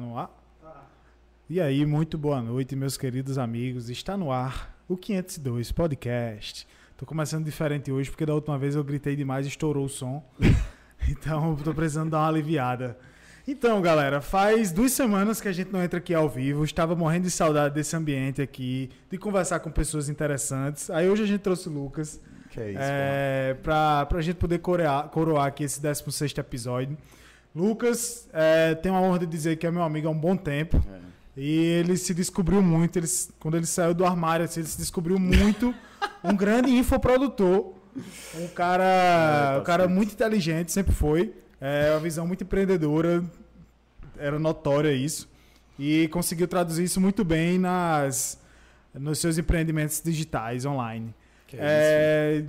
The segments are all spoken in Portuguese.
no ar? E aí, muito boa noite, meus queridos amigos. Está no ar o 502 Podcast. Tô começando diferente hoje porque da última vez eu gritei demais e estourou o som. então, tô precisando dar uma aliviada. Então, galera, faz duas semanas que a gente não entra aqui ao vivo. Estava morrendo de saudade desse ambiente aqui, de conversar com pessoas interessantes. Aí hoje a gente trouxe o Lucas. Que é isso, é, pra, pra gente poder coroar, coroar aqui esse 16 episódio. Lucas, é, tem uma honra de dizer que é meu amigo há um bom tempo. É. E ele se descobriu muito, ele, quando ele saiu do armário, assim, ele se descobriu muito um grande infoprodutor. Um cara, É, tá um cara muito inteligente, sempre foi. É, uma visão muito empreendedora, era notória isso. E conseguiu traduzir isso muito bem nas, nos seus empreendimentos digitais online. Que É,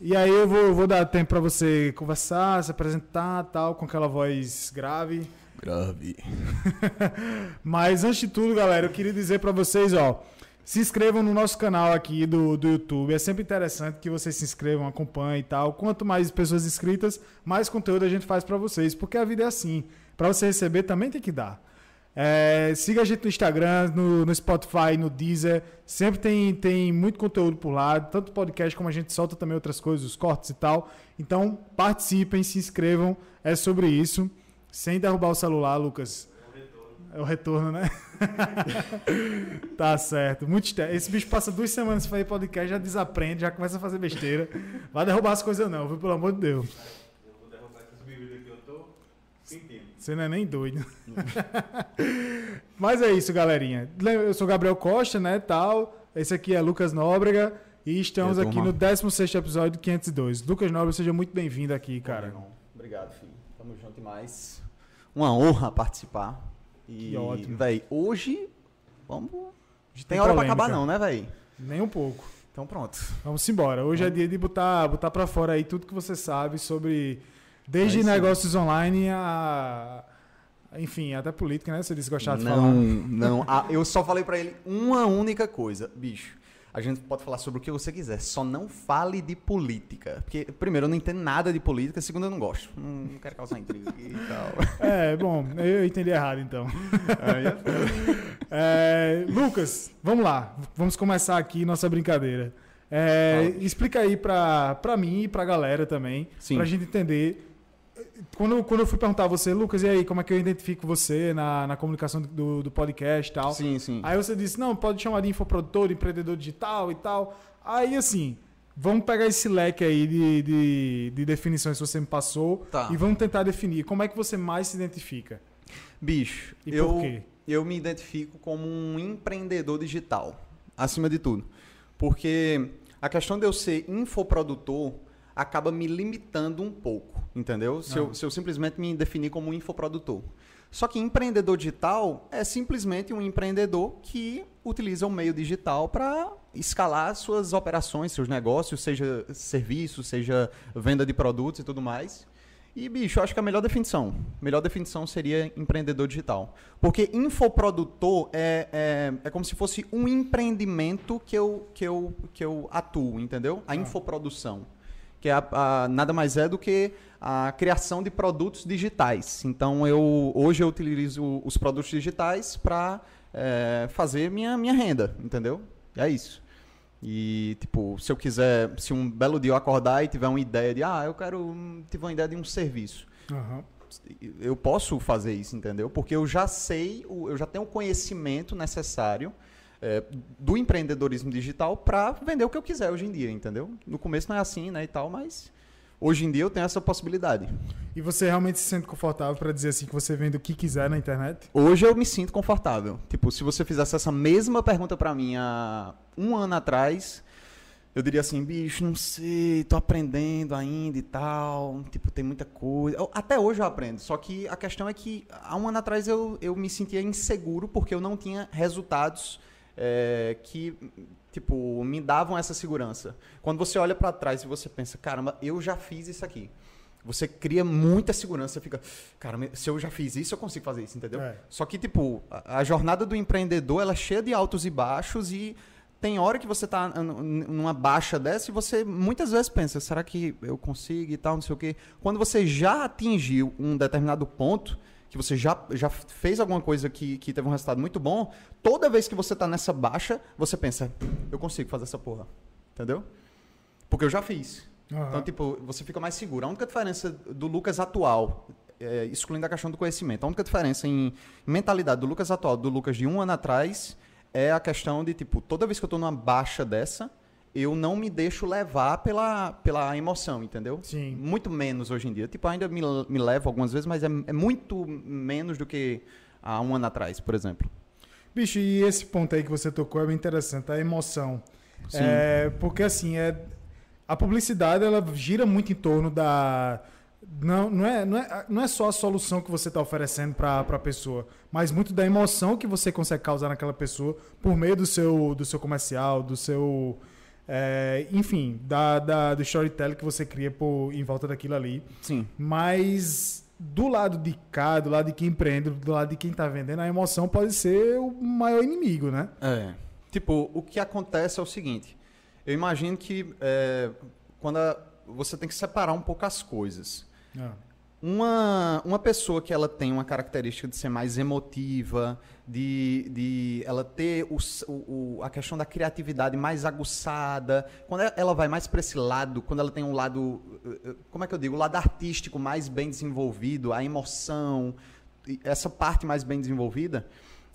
e aí eu vou, vou dar tempo para você conversar, se apresentar, tal, com aquela voz grave. Grave. Mas antes de tudo, galera, eu queria dizer para vocês, ó, se inscrevam no nosso canal aqui do, do YouTube. É sempre interessante que vocês se inscrevam, acompanhem e tal. Quanto mais pessoas inscritas, mais conteúdo a gente faz para vocês, porque a vida é assim. Para você receber também tem que dar. É, siga a gente no Instagram, no, no Spotify, no Deezer. Sempre tem, tem muito conteúdo por lá, tanto podcast como a gente solta também outras coisas, os cortes e tal. Então participem, se inscrevam. É sobre isso. Sem derrubar o celular, Lucas. É o retorno, né? tá certo. Muito Esse bicho passa duas semanas sem fazer podcast, já desaprende, já começa a fazer besteira. Vai derrubar as coisas não, viu? Pelo amor de Deus. Eu vou derrubar essas bebidas que eu tô sentindo. Você não é nem doido. Mas é isso, galerinha. Eu sou Gabriel Costa, né, tal. Esse aqui é Lucas Nóbrega. E estamos aqui no 16º episódio do 502. Lucas Nóbrega, seja muito bem-vindo aqui, cara. Obrigado, filho. Tamo junto demais. Uma honra participar. E, Que ótimo. Véi, hoje. Vamos. Tem Tem hora pra polêmica. acabar, não, né, véi? Nem um pouco. Então pronto. Vamos embora. Hoje é dia de botar, botar para fora aí tudo que você sabe sobre desde negócios online a enfim, até política, né? Disse que gostava de não, falar. não. Ah, eu só falei pra ele uma única coisa. Bicho, a gente pode falar sobre o que você quiser, só não fale de política. Porque, primeiro, eu não entendo nada de política, segundo, eu não gosto. Não, não quero causar intriga e tal. É, bom, eu entendi errado então. É, Lucas, vamos lá. Vamos começar aqui nossa brincadeira. É, explica aí pra, pra mim e pra galera também, Sim. pra gente entender. Quando, quando eu fui perguntar a você, Lucas, e aí, como é que eu identifico você na, na comunicação do, do podcast e tal? Sim, sim. Aí você disse, não, pode chamar de infoprodutor, empreendedor digital e tal. Aí, assim, vamos pegar esse leque aí de, de, de definições que você me passou Tá. e vamos tentar definir como é que você mais se identifica. Bicho, E eu, por quê? eu me identifico como um empreendedor digital, acima de tudo. Porque a questão de eu ser infoprodutor acaba me limitando um pouco, entendeu? Se, Ah. eu, se eu simplesmente me definir como um infoprodutor. Só que empreendedor digital é simplesmente um empreendedor que utiliza o meio digital para escalar suas operações, seus negócios, seja serviço, seja venda de produtos e tudo mais. E, bicho, eu acho que a melhor definição, melhor definição seria empreendedor digital. Porque infoprodutor é, é, é como se fosse um empreendimento que eu, que eu, que eu atuo, entendeu? A infoprodução. Que é a- a- nada mais é do que a criação de produtos digitais. Então, eu hoje eu utilizo os produtos digitais para fazer minha, minha renda, entendeu? É isso. E, tipo, se eu quiser, se um belo dia eu acordar e tiver uma ideia de, ah, eu quero, hum, tive uma ideia de um serviço. Aham. Eu posso fazer isso, entendeu? Porque eu já sei, eu já tenho o conhecimento necessário é, do empreendedorismo digital para vender o que eu quiser hoje em dia, entendeu? No começo não é assim, né, e tal, mas hoje em dia eu tenho essa possibilidade. E você realmente se sente confortável para dizer assim que você vende o que quiser na internet? Hoje eu me sinto confortável. Tipo, se você fizesse essa mesma pergunta pra mim há um ano atrás, eu diria assim, bicho, não sei, tô aprendendo ainda e tal. Tipo, tem muita coisa. Eu- até hoje eu aprendo. Só que a questão é que há um ano atrás eu, eu me sentia inseguro porque eu não tinha resultados é, que, tipo, me davam essa segurança. Quando você olha pra trás e você pensa, caramba, eu já fiz isso aqui. Você cria muita segurança, você fica, cara, se eu já fiz isso, eu consigo fazer isso, entendeu? É. Só que, tipo, a, a jornada do empreendedor, ela é cheia de altos e baixos e tem hora que você tá numa baixa dessa e você muitas vezes pensa, será que eu consigo e tal, não sei o quê. Quando você já atingiu um determinado ponto, que você já, já fez alguma coisa que, que teve um resultado muito bom, toda vez que você tá nessa baixa, você pensa, eu consigo fazer essa porra. Entendeu? Porque eu já fiz. Aham. Então, tipo, você fica mais seguro. A única diferença do Lucas atual, é, excluindo a questão do conhecimento, a única diferença em mentalidade do Lucas atual do Lucas de um ano atrás é a questão de, tipo, toda vez que eu tô numa baixa dessa, eu não me deixo levar pela, pela emoção, entendeu? Sim. Muito menos hoje em dia. Tipo, ainda me, me levo algumas vezes, mas é, é muito menos do que há um ano atrás, por exemplo. Bicho, e esse ponto aí que você tocou é bem interessante, a emoção. Sim. É, porque assim, é, a publicidade ela gira muito em torno da. Não, não, é, não, é, não é só a solução que você está oferecendo para a pessoa, mas muito da emoção que você consegue causar naquela pessoa por meio do seu, do seu comercial, do seu. É, enfim, da, da, do storytelling que você cria por, em volta daquilo ali. Sim. Mas do lado de cá, do lado de quem empreende, do lado de quem está vendendo, a emoção pode ser o maior inimigo, né? É. Tipo, o que acontece é o seguinte. Eu imagino que é, quando a- você tem que separar um pouco as coisas. Ah, Uma, uma pessoa que ela tem uma característica de ser mais emotiva, de, de ela ter o o- a questão da criatividade mais aguçada, quando ela- vai mais para esse lado, quando ela tem um lado, eh, eh, como é que eu digo, o lado artístico mais bem desenvolvido, a emoção, essa parte mais bem desenvolvida,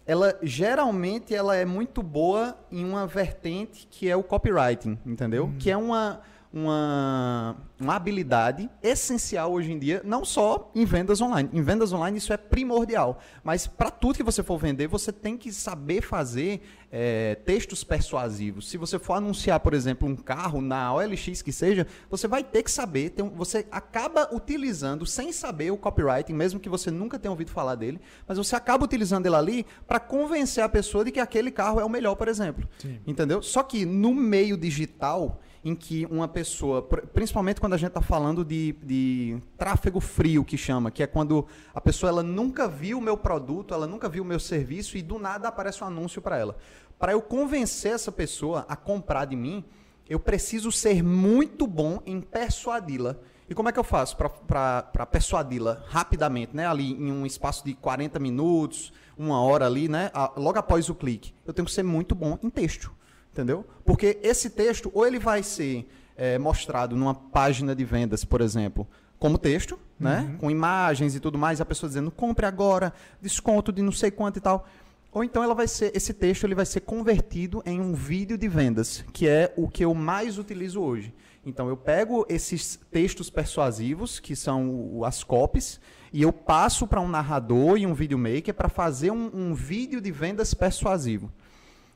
ela geralmente ela é muito boa em uma vertente que é o copywriting, entendeu? Que é uma, uma, uma habilidade essencial hoje em dia, não só em vendas online. Em vendas online isso é primordial, mas para tudo que você for vender, você tem que saber fazer é, textos persuasivos. Se você for anunciar, por exemplo, um carro na OLX que seja, você vai ter que saber, ter um- você acaba utilizando sem saber o copywriting, mesmo que você nunca tenha ouvido falar dele, mas você acaba utilizando ele ali para convencer a pessoa de que aquele carro é o melhor, por exemplo. Sim. Entendeu? Só que no meio digital, em que uma pessoa, pr- principalmente quando a gente está falando de, de tráfego frio, que chama, que é quando a pessoa ela nunca viu o meu produto, ela nunca viu o meu serviço e do nada aparece um anúncio para ela. Para eu convencer essa pessoa a comprar de mim, eu preciso ser muito bom em persuadi-la. E como é que eu faço para persuadi-la rapidamente, né? Ali em um espaço de 40 minutos, uma hora ali, né? Logo após o clique. Eu tenho que ser muito bom em texto. Entendeu? Porque esse texto, ou ele vai ser eh, mostrado numa página de vendas, por exemplo, como texto, né? Com imagens e tudo mais, a pessoa dizendo, compre agora, desconto de não sei quanto e tal. Ou então ela vai ser, esse texto ele vai ser convertido em um vídeo de vendas, que é o que eu mais utilizo hoje. Então eu pego esses textos persuasivos, que são as copies, e eu passo para um narrador e um videomaker para fazer um, um vídeo de vendas persuasivo.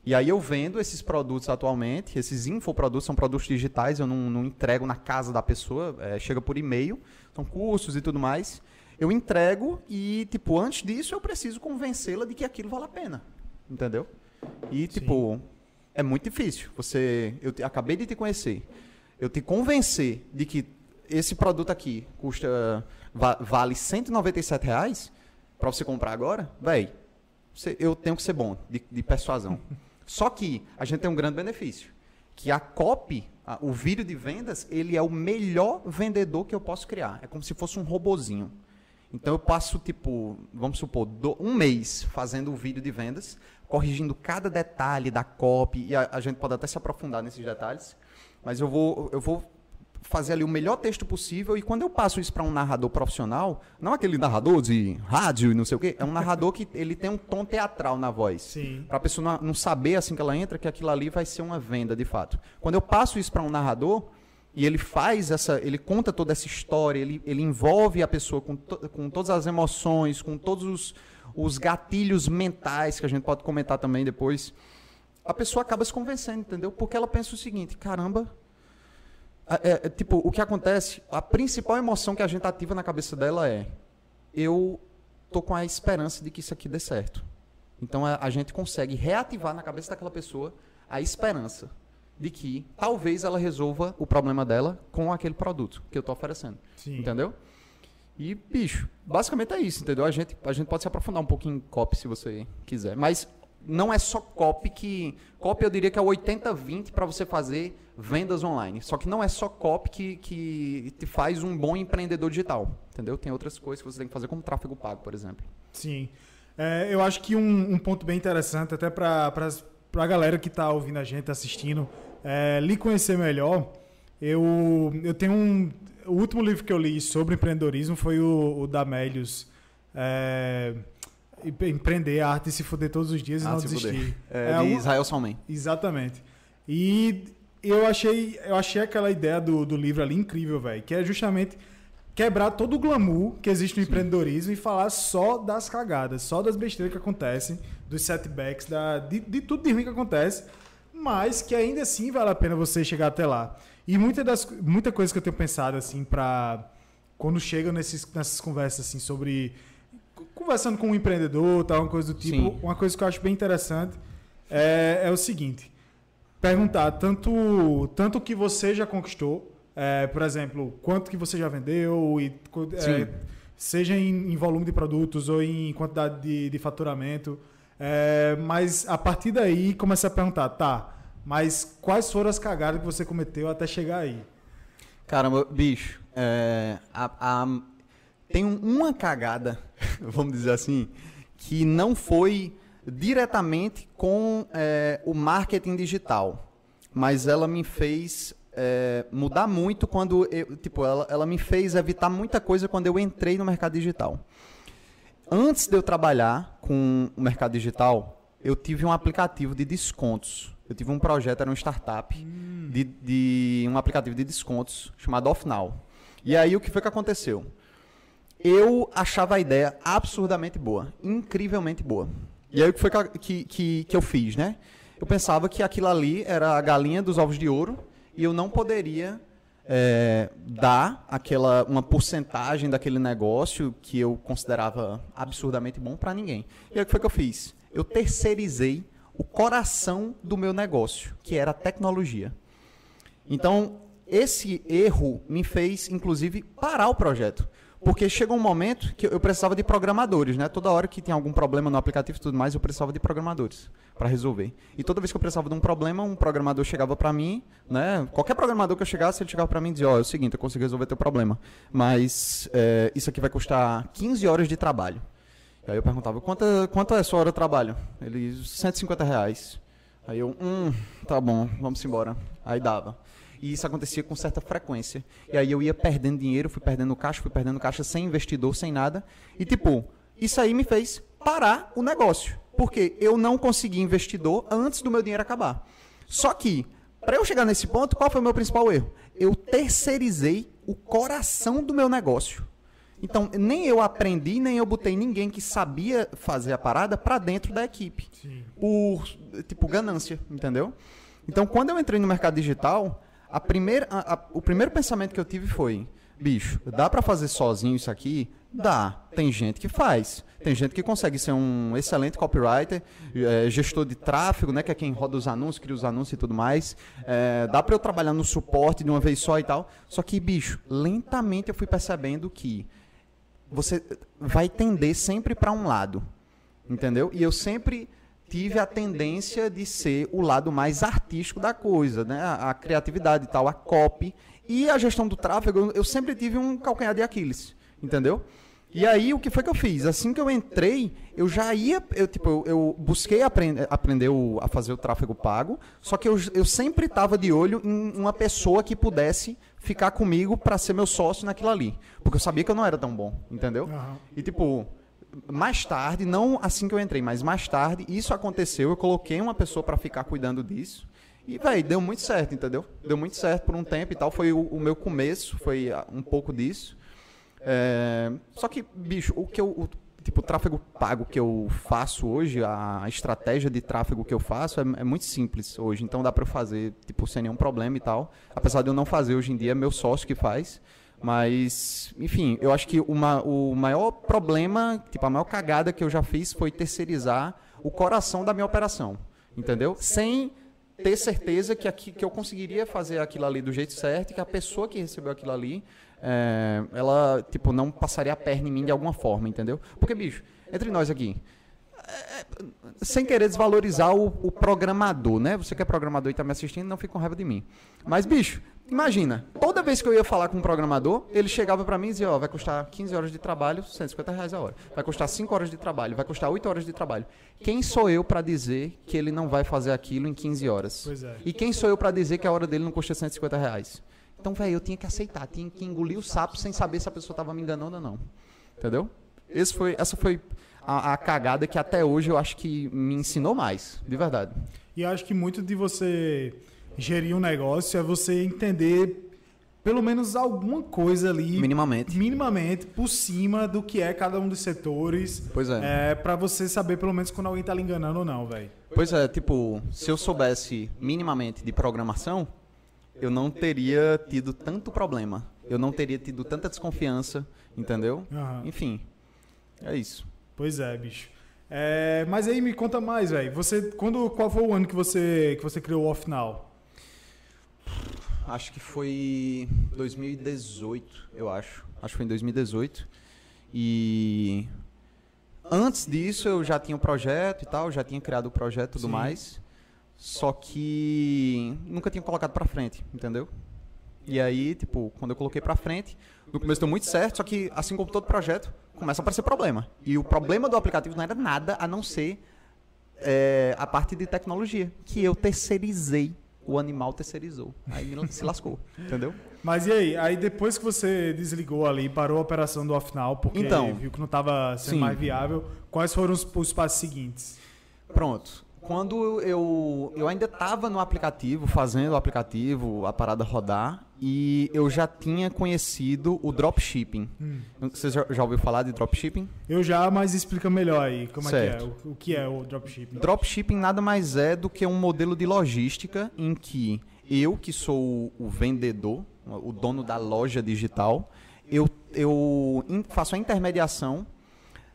E aí eu vendo esses produtos atualmente, esses infoprodutos são produtos digitais, eu não, não entrego na casa da pessoa, é, chega por e-mail, são cursos e tudo mais. Eu entrego e, tipo, antes disso eu preciso convencê-la de que aquilo vale a pena. Entendeu? E, tipo, é muito difícil. Você. Eu te- acabei de te conhecer. Eu te convencer de que esse produto aqui custa. va- vale 197 reais para você comprar agora, véi, você- eu tenho que ser bom de, de persuasão. Só que a gente tem um grande benefício, que a copy, a- o vídeo de vendas, ele é o melhor vendedor que eu posso criar. É como se fosse um robozinho. Então eu passo, tipo, vamos supor, do- um mês fazendo o vídeo de vendas, corrigindo cada detalhe da copy, e a, a gente pode até se aprofundar nesses detalhes, mas eu vou, eu vou fazer ali o melhor texto possível, e quando eu passo isso para um narrador profissional, não aquele narrador de rádio e não sei o quê, é um narrador que ele tem um tom teatral na voz. Para a pessoa não, não saber assim que ela entra que aquilo ali vai ser uma venda de fato. Quando eu passo isso para um narrador e ele faz essa, ele conta toda essa história, ele, ele envolve a pessoa com, to- com todas as emoções, com todos os, os gatilhos mentais que a gente pode comentar também depois, a pessoa acaba se convencendo, entendeu? Porque ela pensa o seguinte: caramba. É- é, tipo, o que acontece, a principal emoção que a gente ativa na cabeça dela é: eu tô com a esperança de que isso aqui dê certo. Então a, a gente consegue reativar na cabeça daquela pessoa a esperança de que talvez ela resolva o problema dela com aquele produto que eu estou oferecendo. Sim. Entendeu? E, bicho, basicamente é isso, entendeu? A gente, a gente pode se aprofundar um pouquinho em copy se você quiser. Mas não é só copy que. Copy eu diria que é 80-20 para você fazer vendas online. Só que não é só copy que, que te faz um bom empreendedor digital. Entendeu? Tem outras coisas que você tem que fazer, como tráfego pago, por exemplo. Sim. É, eu acho que um, um ponto bem interessante, até para a galera que está ouvindo a gente, assistindo, é, lhe conhecer melhor. Eu, eu tenho um. O último livro que eu li sobre empreendedorismo foi o, o da Melius. É, empreender, a arte de se fuder todos os dias e Ah, não desistir. fuder. É, É de um- Israel Salman. Exatamente. E eu achei, eu achei aquela ideia do, do livro ali incrível, velho. Que é justamente quebrar todo o glamour que existe no empreendedorismo e falar só das cagadas, só das besteiras que acontecem, dos setbacks, da, de, de tudo de ruim que acontece, mas que ainda assim vale a pena você chegar até lá. E muita, das, muita coisa que eu tenho pensado, assim, pra. Quando chega nesses, nessas conversas, assim, sobre. Conversando com um empreendedor, tal, uma coisa do tipo. Sim. Uma coisa que eu acho bem interessante é, é o seguinte: perguntar tanto, tanto o que você já conquistou, é, por exemplo, quanto que você já vendeu, e, é, seja em, em volume de produtos ou em quantidade de, de faturamento. É, mas a partir daí começar a perguntar, tá, mas quais foram as cagadas que você cometeu até chegar aí? Caramba, bicho, é, a- a- tem um- uma cagada, vamos dizer assim, que não foi diretamente com é, o marketing digital, mas ela me fez é, mudar muito quando eu, tipo, ela, ela me fez evitar muita coisa quando eu entrei no mercado digital. Antes de eu trabalhar com o mercado digital, eu tive um aplicativo de descontos. Eu tive um projeto, era uma startup, de, de um aplicativo de descontos chamado OffNow. E aí o que foi que aconteceu? Eu achava a ideia absurdamente boa, incrivelmente boa. E aí o que foi que, que, que eu fiz, né? Eu pensava que aquilo ali era a galinha dos ovos de ouro e eu não poderia é, dar aquela uma porcentagem daquele negócio que eu considerava absurdamente bom para ninguém. E aí o que foi que eu fiz? Eu terceirizei o coração do meu negócio, que era a tecnologia. Então, esse erro me fez, inclusive, parar o projeto. Porque chegou um momento que eu precisava de programadores, né? Toda hora que tinha algum problema no aplicativo e tudo mais, eu precisava de programadores para resolver. E toda vez que eu precisava de um problema, um programador chegava para mim, né? Qualquer programador que eu chegasse, ele chegava para mim e dizia: Ó, é o seguinte, eu consigo resolver teu problema, mas é, isso aqui vai custar 15 horas de trabalho. E aí eu perguntava: quanto, é- quanto é sua hora de trabalho? Ele: 150 reais. Aí eu: hum, tá bom, vamos embora. Aí dava. E isso acontecia com certa frequência. E aí eu ia perdendo dinheiro, fui perdendo caixa, fui perdendo caixa sem investidor, sem nada. E tipo, isso aí me fez parar o negócio. Porque eu não consegui investidor antes do meu dinheiro acabar. Só que, para eu chegar nesse ponto, qual foi o meu principal erro? Eu terceirizei o coração do meu negócio. Então, nem eu aprendi, nem eu botei ninguém que sabia fazer a parada para dentro da equipe por tipo ganância, entendeu? Então, quando eu entrei no mercado digital, a primeira, a- a- o primeiro pensamento que eu tive foi: bicho, dá para fazer sozinho isso aqui? Dá. Tem gente que faz. Tem gente que consegue ser um excelente copywriter, eh, gestor de tráfego, né, que é quem roda os anúncios, cria os anúncios e tudo mais. Eh, dá para eu trabalhar no suporte de uma vez só e tal. Só que, bicho, lentamente eu fui percebendo que você vai tender sempre para um lado. Entendeu? E eu sempre tive a tendência de ser o lado mais artístico da coisa, né? A, a criatividade e tal, a copy. E a gestão do tráfego, eu, sempre tive um calcanhar de Aquiles. Entendeu? E aí, o que foi que eu fiz? Assim que eu entrei, eu já ia. Eu, tipo, eu, eu busquei aprender, aprender o- a fazer o tráfego pago, só que eu, eu sempre estava de olho em uma pessoa que pudesse ficar comigo para ser meu sócio naquilo ali. Porque eu sabia que eu não era tão bom, entendeu? E tipo, mais tarde, não assim que eu entrei, mas mais tarde, isso aconteceu, eu coloquei uma pessoa para ficar cuidando disso. E, velho, deu muito certo, entendeu? Deu muito certo por um tempo e tal. Foi o, o meu começo, foi ah, um pouco disso. É, só que, bicho, o que eu. o- tipo, o tráfego pago que eu faço hoje, a estratégia de tráfego que eu faço é, é muito simples hoje. Então dá para eu fazer, tipo, sem nenhum problema e tal. Apesar de eu não fazer hoje em dia, é meu sócio que faz. Mas, enfim, eu acho que uma, o maior problema, tipo, a maior cagada que eu já fiz foi terceirizar o coração da minha operação. Entendeu? Sem ter certeza que, aqui, que eu conseguiria fazer aquilo ali do jeito certo que a pessoa que recebeu aquilo ali, é, ela, tipo, não passaria a perna em mim de alguma forma, entendeu? Porque, bicho, entre nós aqui, sem querer desvalorizar o, o programador, né? Você que é programador e tá me assistindo, não fica com raiva de mim. Mas, bicho, imagina, toda vez que eu ia falar com um programador, ele chegava pra mim e dizia, ó, vai custar 15 horas de trabalho, 150 reais a hora. Vai custar 5 horas de trabalho, vai custar 8 horas de trabalho. Quem sou eu pra dizer que ele não vai fazer aquilo em 15 horas? Pois é. E quem sou eu pra dizer que a hora dele não custa 150 reais? Então, velho, eu tinha que aceitar, tinha que engolir o sapo sem saber se a pessoa tava me enganando ou não. Entendeu? Esse foi, essa foi a, a cagada que até hoje eu acho que me ensinou mais, de verdade. E acho que muito de você gerir um negócio é você entender pelo menos alguma coisa ali, Minimamente. minimamente, por cima do que é cada um dos setores. Pois é. É, pra você saber pelo menos quando alguém tá lhe enganando ou não, velho. Pois é, tipo, se eu soubesse minimamente de programação, eu não teria tido tanto problema. Eu não teria tido tanta desconfiança, entendeu? Aham. Enfim, é isso. Pois é, bicho. É, mas aí me conta mais, velho. Você, quando, qual foi o ano que você que você criou o Off Now? Acho que foi 2018, eu acho. Acho que foi em 2018. E antes disso eu já tinha o projeto e tal, já tinha criado o projeto e tudo Sim. mais. Só que nunca tinha colocado pra frente, entendeu? E aí, tipo, quando eu coloquei pra frente, no começo deu muito certo, só que assim como todo projeto, começa a aparecer problema. E o problema do aplicativo não era nada a não ser é, a parte de tecnologia, que eu terceirizei. O animal terceirizou. Aí se lascou, entendeu? Mas e aí? Aí depois que você desligou ali, parou a operação do Off Now, porque Então, viu que não tava sendo sim. mais viável, quais foram os, os passos seguintes? Pronto. Quando eu, eu ainda estava no aplicativo, fazendo o aplicativo, a parada rodar, e eu já tinha conhecido o dropshipping. Hum. Você já, já ouviu falar de dropshipping? Eu já, mas explica melhor aí como é Certo. que é, o, o que é o dropshipping. Dropshipping nada mais é do que um modelo de logística em que eu, que sou o- vendedor, o dono da loja digital, eu, eu faço a intermediação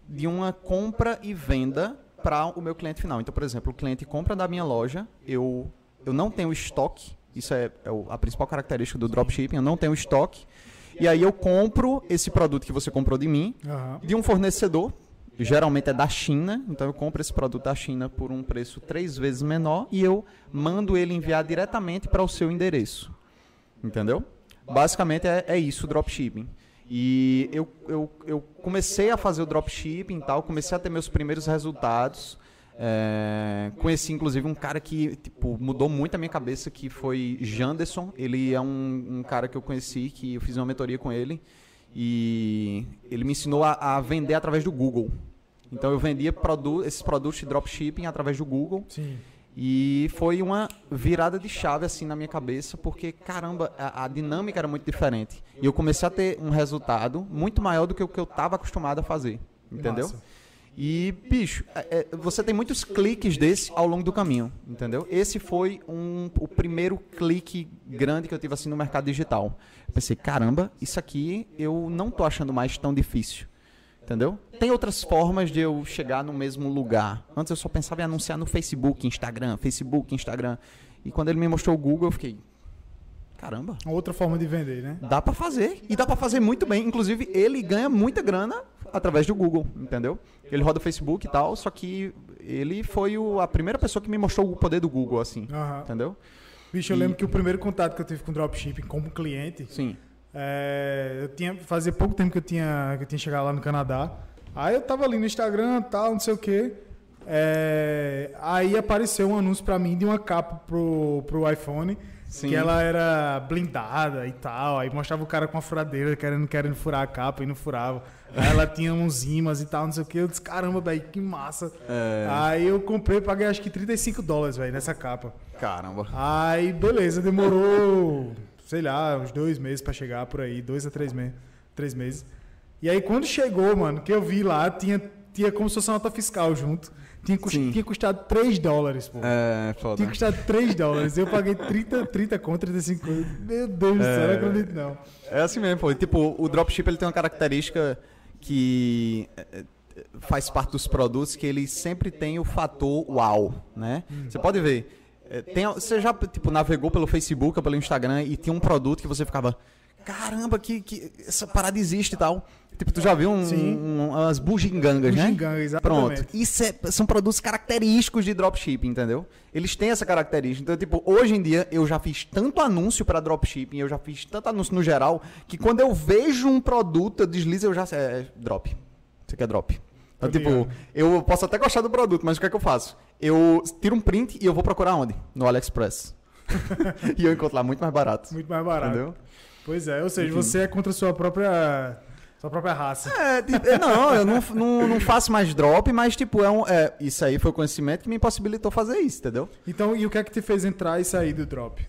de uma compra e venda para o meu cliente final. Então, por exemplo, o cliente compra da minha loja, eu, eu não tenho estoque, isso é, é a principal característica do dropshipping, eu não tenho estoque, e aí eu compro esse produto que você comprou de mim, Aham. de um fornecedor, geralmente é da China, então eu compro esse produto da China por um preço três vezes menor e eu mando ele enviar diretamente para o seu endereço. Entendeu? Basicamente é, é isso o dropshipping. E eu, eu, eu comecei a fazer o dropshipping e tal, comecei a ter meus primeiros resultados. É, conheci inclusive um cara que tipo, mudou muito a minha cabeça, que foi Janderson. Ele é um, um cara que eu conheci, que eu fiz uma mentoria com ele. E ele me ensinou a, a vender através do Google. Então eu vendia produ esses produtos de dropshipping através do Google. Sim. E foi uma virada de chave assim na minha cabeça, porque caramba, a, a dinâmica era muito diferente. E eu comecei a ter um resultado muito maior do que o que eu estava acostumado a fazer. Entendeu? Massa. E, bicho, é- é, você tem muitos cliques desse ao longo do caminho, entendeu? Esse foi um, o primeiro clique grande que eu tive assim no mercado digital. Pensei, caramba, isso aqui eu não tô achando mais tão difícil. Entendeu? Tem outras formas de eu chegar no mesmo lugar. Antes eu só pensava em anunciar no Facebook, Instagram, Facebook, Instagram. E quando ele me mostrou o Google, eu fiquei, caramba, Outra forma de vender, né? dá pra fazer e dá pra fazer muito bem. Inclusive, ele ganha muita grana através do Google, entendeu? Ele roda o Facebook e tal, só que ele foi o- a primeira pessoa que me mostrou o poder do Google, assim, Aham. entendeu? Bicho, eu E- lembro que o primeiro contato que eu tive com dropshipping como cliente, Sim. é, eu tinha fazia pouco tempo que eu tinha que eu tinha chegado lá no Canadá. Aí eu tava ali no Instagram, tal, não sei o quê. É, aí apareceu um anúncio pra mim de uma capa pro, pro iPhone, Sim. que ela era blindada e tal. Aí mostrava o cara com a furadeira querendo, querendo furar a capa e não furava. Aí ela tinha uns imãs e tal, não sei o quê. Eu disse, caramba, velho, que massa. É. Aí eu comprei, paguei acho que 35 dólares, velho, nessa capa. Caramba. Aí, beleza, demorou, sei lá, uns dois meses pra chegar por aí, dois a três, me três meses. E aí, quando chegou, mano, que eu vi lá, tinha, tinha como se fosse uma nota fiscal junto. Tinha, cust- tinha custado 3 dólares, pô. É, foda. Tinha custado 3 dólares. Eu paguei 30, 30 contra 35 conto. Meu Deus do céu, eu não acredito não. É assim mesmo, pô. Tipo, o dropship ele tem uma característica que é, é, faz parte dos produtos que ele sempre tem o fator uau, né? Você pode ver. é, tem- você já tipo navegou pelo Facebook ou pelo Instagram e tinha um produto que você ficava, caramba, que, que essa parada existe e tal. Tipo, tu já viu um, um, umas bugigangas, né? Bugiganga, exatamente. Pronto. Isso é- são produtos característicos de dropshipping, entendeu? Eles têm essa característica. Então, tipo, hoje em dia eu já fiz tanto anúncio para dropshipping, eu já fiz tanto anúncio no geral, que quando eu vejo um produto, eu deslizo, eu já sei, é drop. Você quer drop? Então, tipo, eu posso até gostar do produto, mas o que é que eu faço? Eu tiro um print e eu vou procurar onde? No AliExpress. e eu encontro lá muito mais barato. Muito mais barato. Entendeu? Pois é, ou seja, Enfim. você é contra a sua própria, sua própria raça. É, tipo, não, eu não, não, não faço mais drop, mas tipo, é um, é, isso aí foi o conhecimento que me impossibilitou fazer isso, entendeu? Então, e o que é que te fez entrar e sair do drop?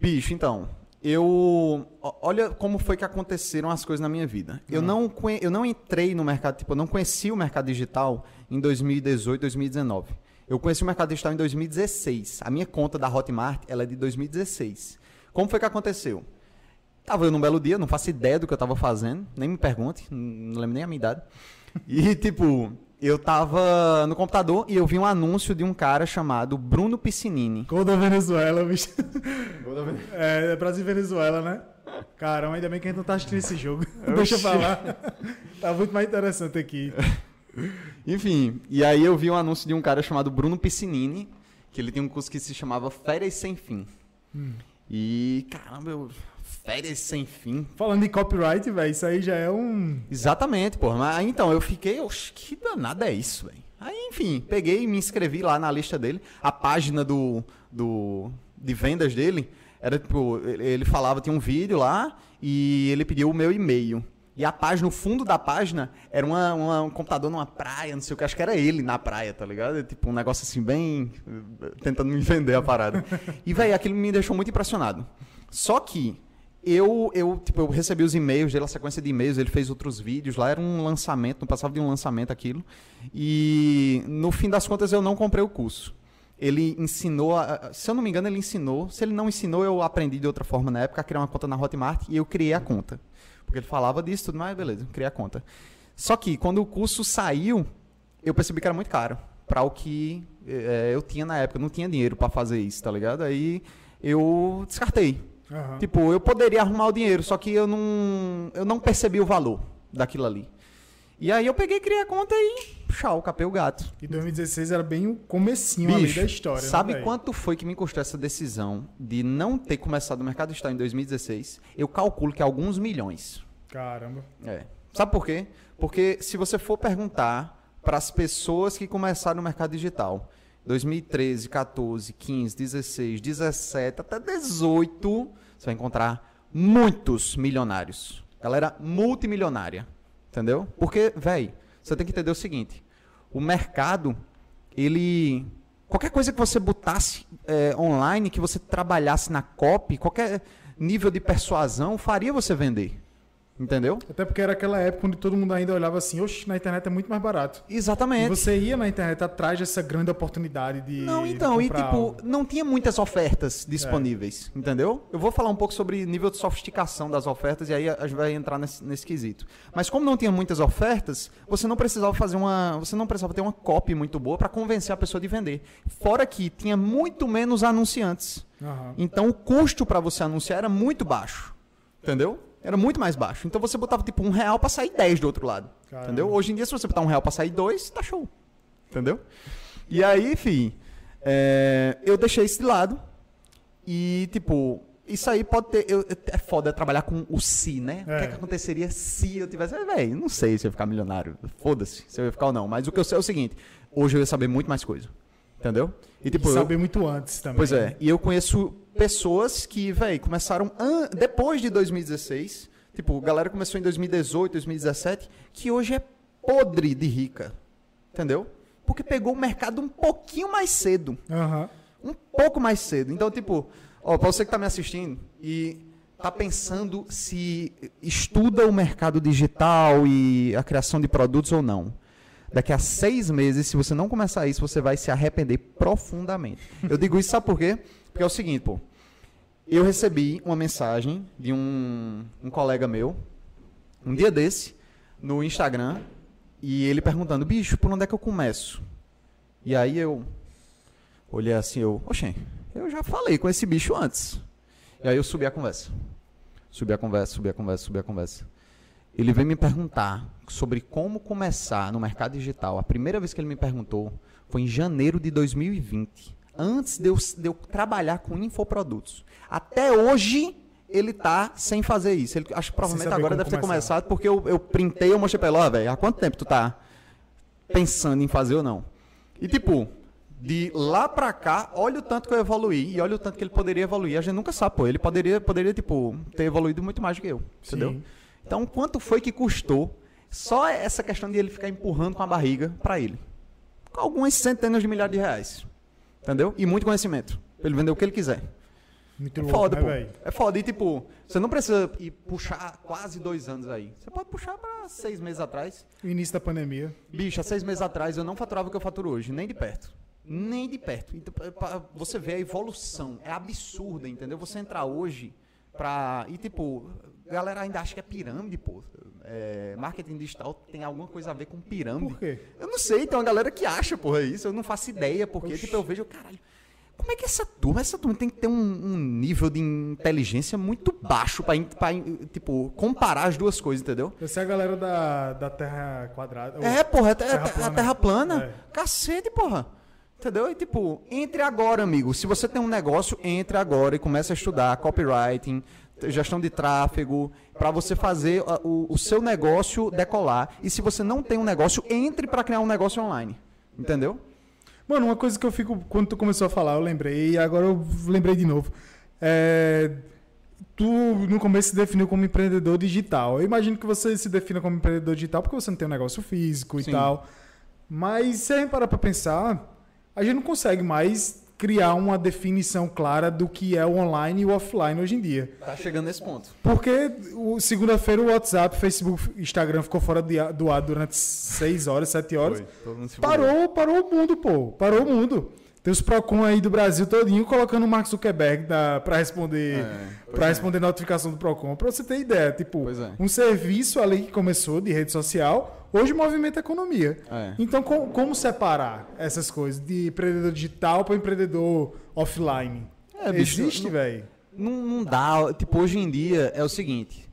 Bicho, então, eu. Olha como foi que aconteceram as coisas na minha vida. Eu, não, conhe- eu não entrei no mercado, tipo, eu não conheci o mercado digital em 2018, 2019. Eu conheci o mercado digital em 2016. A minha conta da Hotmart, ela é de 2016. Como foi que aconteceu? Tava eu num belo dia, não faço ideia do que eu tava fazendo, nem me pergunte, não lembro nem a minha idade. E, tipo, eu tava no computador e eu vi um anúncio de um cara chamado Bruno Piscinini. Gol da Venezuela, bicho. É, é Brasil e Venezuela, né? Caramba, ainda bem que a gente não tá assistindo esse jogo. Deixa pra lá. Tá muito mais interessante aqui. Enfim, e aí eu vi um anúncio de um cara chamado Bruno Piscinini, que ele tem um curso que se chamava Férias Sem Fim. E, caramba, eu... Férias Sem Fim? Falando em copyright, velho, isso aí já é um. Exatamente, pô. Mas então, eu fiquei, oxe, que danada é isso, velho? Aí, enfim, peguei e me inscrevi lá na lista dele. A página do, do de vendas dele era tipo, ele falava, tinha um vídeo lá e ele pediu o meu e-mail. E a página, no fundo da página, era uma, uma- um computador numa praia, não sei o que, acho que era ele na praia, tá ligado? Tipo, um negócio assim, bem. eh, tentando me vender a parada. E, velho, aquilo me deixou muito impressionado. Só que eu, eu, tipo, eu recebi os e-mails dele, a sequência de e-mails, ele fez outros vídeos, lá era um lançamento, não passava de um lançamento aquilo. E no fim das contas eu não comprei o curso. Ele ensinou, se eu não me engano, ele ensinou. Se ele não ensinou, eu aprendi de outra forma na época criar uma conta na Hotmart e eu criei a conta. Porque ele falava disso, tudo mais, beleza, criei a conta. Só que quando o curso saiu, eu percebi que era muito caro para o que eh, eu tinha na época. Eu não tinha dinheiro para fazer isso, tá ligado? Aí eu descartei. Aham. Tipo, eu poderia arrumar o dinheiro, só que eu não, eu não percebi o valor daquilo ali. E aí eu peguei, criei a conta e tchau, capei o gato. E 2016 era bem o comecinho ali Bicho, da história. né, sabe velho? quanto foi que me custou essa decisão de não ter começado o mercado digital em 2016? Eu calculo que alguns milhões. Caramba. É. Sabe por quê? Porque se você for perguntar para as pessoas que começaram no mercado digital, 2013, 14, 15, 16, 17, até 18, você vai encontrar muitos milionários. Galera multimilionária. Entendeu? Porque, velho, você tem que entender o seguinte: o mercado, ele. Qualquer coisa que você botasse é, online, que você trabalhasse na copy, qualquer nível de persuasão, faria você vender. Entendeu? Até porque era aquela época onde todo mundo ainda olhava assim, oxe, na internet é muito mais barato. E Exatamente. você ia na internet atrás dessa grande oportunidade de. Não, de então, e comprar tipo, algo. não tinha muitas ofertas disponíveis, entendeu? Eu vou falar um pouco sobre nível de sofisticação das ofertas e aí a gente vai entrar nesse, nesse quesito. Mas como não tinha muitas ofertas, você não precisava fazer uma, você não precisava ter uma copy muito boa para convencer a pessoa de vender. Fora que tinha muito menos anunciantes. Aham. Então o custo para você anunciar era muito baixo. Entendeu? Era muito mais baixo. Então você botava tipo um real para sair 10 do outro lado. Caramba. Entendeu? Hoje em dia, se você botar um real para sair dois, tá show. Entendeu? E aí, enfim, é, eu deixei isso de lado. E, tipo, isso aí pode ter. eu- é foda trabalhar com o se, né? O que, É. é que aconteceria se eu tivesse. É, Véi, não sei se eu ia ficar milionário. Foda-se se eu ia ficar ou não. Mas o que eu sei é o seguinte: hoje eu ia saber muito mais coisa. Entendeu? E, tipo, E eu- saber muito antes também. Pois é, e eu conheço pessoas que, velho, começaram an- depois de 2016. Tipo, a galera começou em 2018, 2017, que hoje é podre de rica. Entendeu? Porque pegou o mercado um pouquinho mais cedo. Aham. Um pouco mais cedo. Então, tipo, ó, pra você que tá me assistindo e tá pensando se estuda o mercado digital e a criação de produtos ou não. Daqui a seis meses, se você não começar isso, você vai se arrepender profundamente. Eu digo isso, sabe por quê? Porque é o seguinte, pô. Eu recebi uma mensagem de um, um colega meu, um dia desse, no Instagram, e ele perguntando, bicho, por onde é que eu começo? E aí eu olhei assim, eu, oxê, eu já falei com esse bicho antes. E aí eu subi a conversa. Subi a conversa, subi a conversa, subi a conversa. Ele veio me perguntar sobre como começar no mercado digital. A primeira vez que ele me perguntou foi em janeiro de 2020. Antes de eu, de eu trabalhar com infoprodutos. Até hoje, ele tá sem fazer isso. Ele, acho que provavelmente agora deve ter começar. começado, porque eu, eu printei e eu mostrei pra ele, ó, velho, há quanto tempo tu tá pensando em fazer ou não? E tipo, de lá pra cá, olha o tanto que eu evoluí e olha o tanto que ele poderia evoluir. A gente nunca sabe, pô. Ele poderia, poderia tipo, ter evoluído muito mais do que eu, entendeu? Sim. Então, quanto foi que custou só essa questão de ele ficar empurrando com a barriga pra ele? Algumas centenas de milhares de reais. Entendeu? E muito conhecimento. Pra ele vender o que ele quiser. Muito É louco, foda, né, pô. É foda. E tipo, você não precisa ir puxar quase dois anos aí. Você pode puxar pra seis meses atrás. O início da pandemia. Bicho, há seis meses atrás eu não faturava o que eu faturo hoje, nem de perto. Nem de perto. Então, você vê a evolução. É absurda, entendeu? Você entrar hoje pra. E tipo, galera ainda acha que é pirâmide, pô. É, marketing digital tem alguma coisa a ver com pirâmide. Por quê? Eu não sei, tem uma galera que acha, porra, isso. Eu não faço ideia, porque, tipo, eu vejo, caralho. Como é que essa turma, essa turma tem que ter um, um nível de inteligência muito baixo pra, pra tipo, comparar as duas coisas, entendeu? Essa é a galera da, da Terra Quadrada. É, porra, é, te- Terra te- a terra plana. É. Cacete, porra. Entendeu? E tipo, entre agora, amigo. Se você tem um negócio, entre agora e comece a estudar copywriting, gestão de tráfego, pra você fazer o, o seu negócio decolar. E se você não tem um negócio, entre pra criar um negócio online. Entendeu? Mano, uma coisa que eu fico. Quando tu começou a falar, eu lembrei, e agora eu lembrei de novo. É, tu, no começo, se definiu como empreendedor digital. Eu imagino que você se defina como empreendedor digital porque você não tem um negócio físico e Sim. tal. Mas se a gente parar pra pensar, a gente não consegue mais criar uma definição clara do que é o online e o offline hoje em dia. Tá chegando nesse ponto. Porque o- segunda-feira o WhatsApp, Facebook, Instagram ficou fora do ar durante 6 horas, 7 horas. Todo mundo se fudeu. Parou, parou o mundo, pô. Parou o mundo. Tem os Procon aí do Brasil todinho colocando o Mark Zuckerberg da, pra responder É, para é. responder notificação do Procon. Pra você ter ideia, tipo, é. um serviço ali que começou de rede social, hoje movimenta a economia. É. Então, co- como separar essas coisas de empreendedor digital para empreendedor offline? É, bicho, Existe, velho? Não, não dá. Tipo, hoje em dia é o seguinte: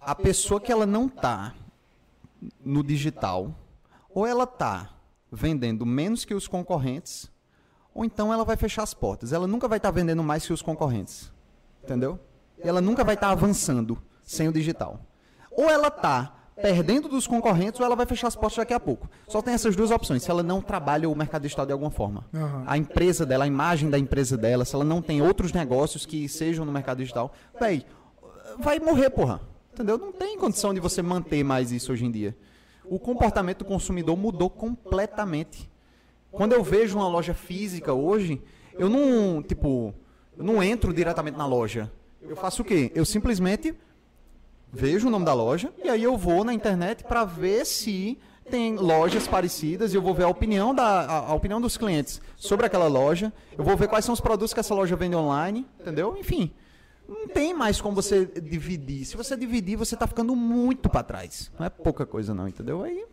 a pessoa que ela não tá no digital, ou ela tá vendendo menos que os concorrentes, ou então ela vai fechar as portas. Ela nunca vai estar vendendo mais que os concorrentes. Entendeu? E ela nunca vai estar avançando sem o digital. Ou ela tá perdendo dos concorrentes, ou ela vai fechar as portas daqui a pouco. Só tem essas duas opções. Se ela não trabalha o mercado digital de alguma forma Aham. a empresa dela, a imagem da empresa dela, se ela não tem outros negócios que sejam no mercado digital, véi, vai morrer, porra. Entendeu? Não tem condição de você manter mais isso hoje em dia. O comportamento do consumidor mudou completamente. Quando eu vejo uma loja física hoje, eu não, tipo, eu não entro diretamente na loja. Eu faço o quê? Eu simplesmente vejo o nome da loja e aí eu vou na internet para ver se tem lojas parecidas e eu vou ver a opinião da a, a opinião dos clientes sobre aquela loja. Eu vou ver quais são os produtos que essa loja vende online, entendeu? Enfim, não tem mais como você dividir. Se você dividir, você tá ficando muito para trás. Não é pouca coisa não, entendeu? Aí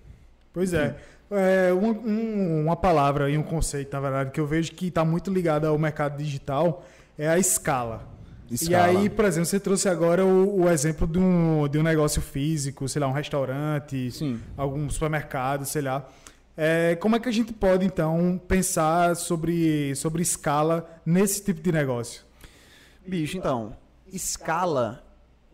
Pois é. É, um- um- uma palavra e um conceito, na verdade, que eu vejo que está muito ligado ao mercado digital é a escala. Escala. E aí, por exemplo, você trouxe agora o, o exemplo de um, de um negócio físico, sei lá, um restaurante, Sim. algum supermercado, sei lá. É, como é que a gente pode, então, pensar sobre, sobre escala nesse tipo de negócio? Bicho, então, escala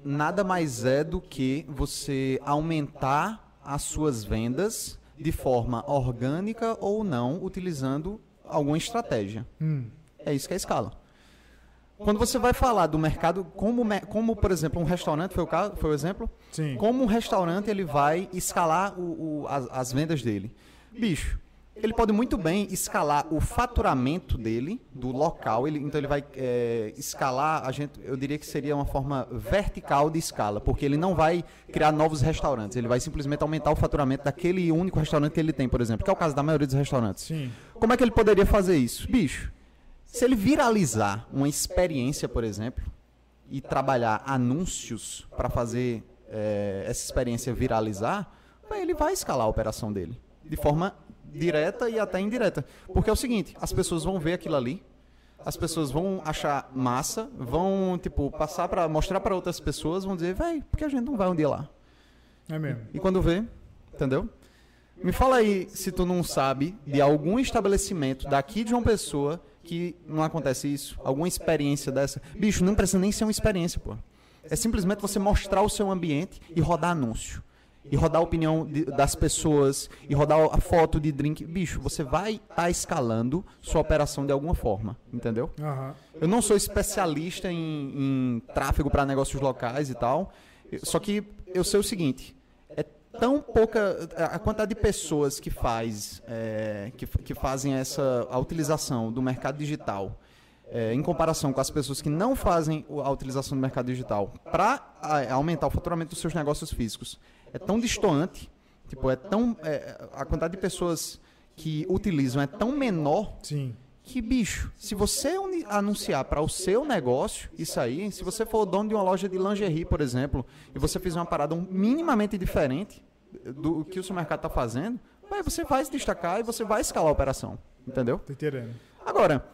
nada mais é do que você aumentar as suas vendas de forma orgânica ou não, utilizando alguma estratégia. Hum, É isso que é escala. Quando você vai falar do mercado, como, como por exemplo, um restaurante, foi o, caso, foi o exemplo? sim. Como um restaurante ele vai escalar o- o- as, as vendas dele? Bicho, ele pode muito bem escalar o faturamento dele, do local. Ele, então ele vai é, escalar, a gente, eu diria que seria uma forma vertical de escala, porque ele não vai criar novos restaurantes, ele vai simplesmente aumentar o faturamento daquele único restaurante que ele tem, por exemplo, que é o caso da maioria dos restaurantes. Sim. Como é que ele poderia fazer isso? Bicho, se ele viralizar uma experiência, por exemplo, e trabalhar anúncios para fazer eh, essa experiência viralizar, ele vai escalar a operação dele de forma direta e até indireta. Porque é o seguinte, as pessoas vão ver aquilo ali, as pessoas vão achar massa, vão, tipo, passar para mostrar para outras pessoas, vão dizer, véi, por que a gente não vai um dia lá? É mesmo. E quando vê, entendeu? Me fala aí se tu não sabe de algum estabelecimento daqui de uma pessoa que não acontece isso, alguma experiência dessa. Bicho, não precisa nem ser uma experiência, pô. É simplesmente você mostrar o seu ambiente e rodar anúncio. E rodar a opinião de- das pessoas, e rodar a foto de drink. Bicho, você vai estar escalando sua operação de alguma forma, entendeu? Aham. Eu não sou especialista em, em tráfego para negócios locais e tal. Só que eu sei o seguinte: é tão pouca a quantidade de pessoas que faz é, que, que fazem essa a utilização do mercado digital é, em comparação com as pessoas que não fazem a utilização do mercado digital para aumentar o faturamento dos seus negócios físicos é tão distoante tipo é tão é, a quantidade de pessoas que utilizam é tão menor Sim. que bicho, se você anunciar para o seu negócio isso aí, se você for o dono de uma loja de lingerie, por exemplo, e você fizer uma parada minimamente diferente do que o seu mercado está fazendo, vai, você vai se destacar e você vai escalar a operação, entendeu? Tô entendendo. Agora,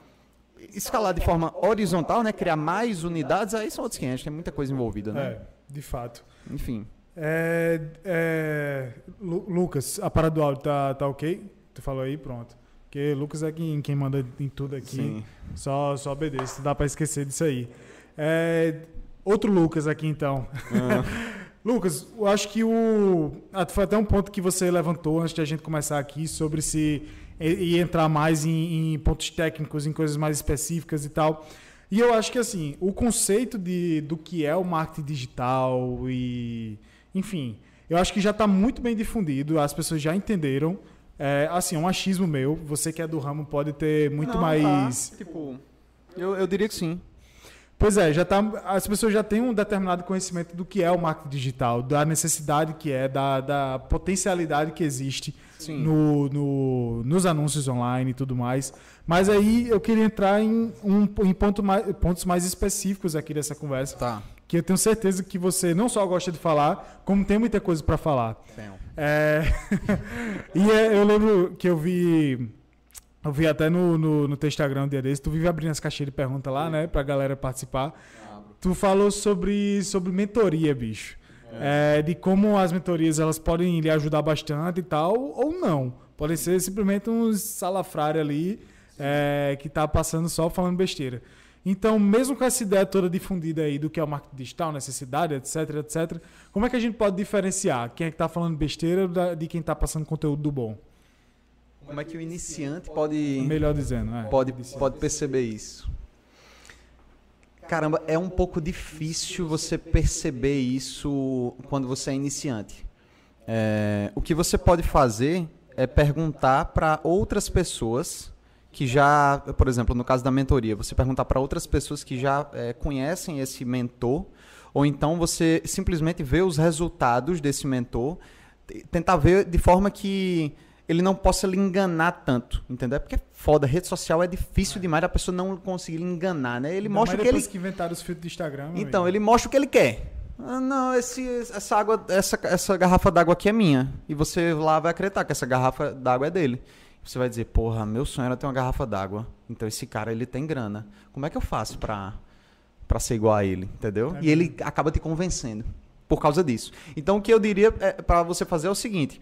escalar de forma horizontal, né, criar mais unidades, aí são outros 500, tem muita coisa envolvida, né? É, de fato. Enfim. É, é, Lu- Lucas, a parada do áudio tá, tá ok? Tu falou aí, pronto. Porque Lucas é quem, quem manda em tudo aqui. Sim. Só, só obedece, não dá pra esquecer disso aí. É, outro Lucas aqui então. Lucas, eu acho que o. ah, Foi até um ponto que você levantou antes de a gente começar aqui sobre se e, e entrar mais em, em pontos técnicos, em coisas mais específicas e tal. E eu acho que assim, o conceito de, do que é o marketing digital e. Enfim, eu acho que já está muito bem difundido, as pessoas já entenderam. É, assim, é um achismo meu. Você que é do ramo pode ter muito Não, mais. tá, tipo, eu, eu diria que sim. Pois é, já tá, as pessoas já têm um determinado conhecimento do que é o marketing digital, da necessidade que é, da, da potencialidade que existe no, no- nos anúncios online e tudo mais. Mas aí eu queria entrar em, um, em ponto mais- pontos mais específicos aqui dessa conversa, Tá. Que eu tenho certeza que você não só gosta de falar, como tem muita coisa para falar. É, e é, eu lembro que eu vi. Eu vi até no, no, no teu Instagram um dia desse, tu vive abrindo as caixinhas de pergunta lá, né? Pra galera participar. Tu falou sobre, sobre mentoria, bicho. É, de como as mentorias elas podem lhe ajudar bastante e tal, ou não. Podem ser simplesmente uns salafrários ali é, que tá passando só falando besteira. Então, mesmo com essa ideia toda difundida aí do que é o marketing digital, necessidade, etc, etc, como é que a gente pode diferenciar quem é que tá falando besteira de quem tá passando conteúdo do bom? Como é que o iniciante pode Melhor dizendo, né? pode, pode perceber isso. Caramba, é um pouco difícil você perceber isso quando você é iniciante. É, o que você pode fazer é perguntar para outras pessoas que já, por exemplo, no caso da mentoria, você perguntar para outras pessoas que já é, conhecem esse mentor, ou então você simplesmente ver os resultados desse mentor, tentar ver de forma que ele não possa lhe enganar tanto, entendeu? Porque é foda, rede social é difícil demais da pessoa não conseguir enganar, né? Ele Ainda mostra o que ele que inventaram os filtros do Instagram. então, ele mostra o que ele quer. Ah, não, esse, essa água, essa, essa garrafa d'água aqui é minha. E você lá vai acreditar que essa garrafa d'água é dele. Você vai dizer, porra, meu sonho era ter uma garrafa d'água. Então esse cara, ele tem grana. Como é que eu faço pra, pra ser igual a ele, entendeu? É e ele acaba te convencendo por causa disso. Então o que eu diria é, pra você fazer é o seguinte.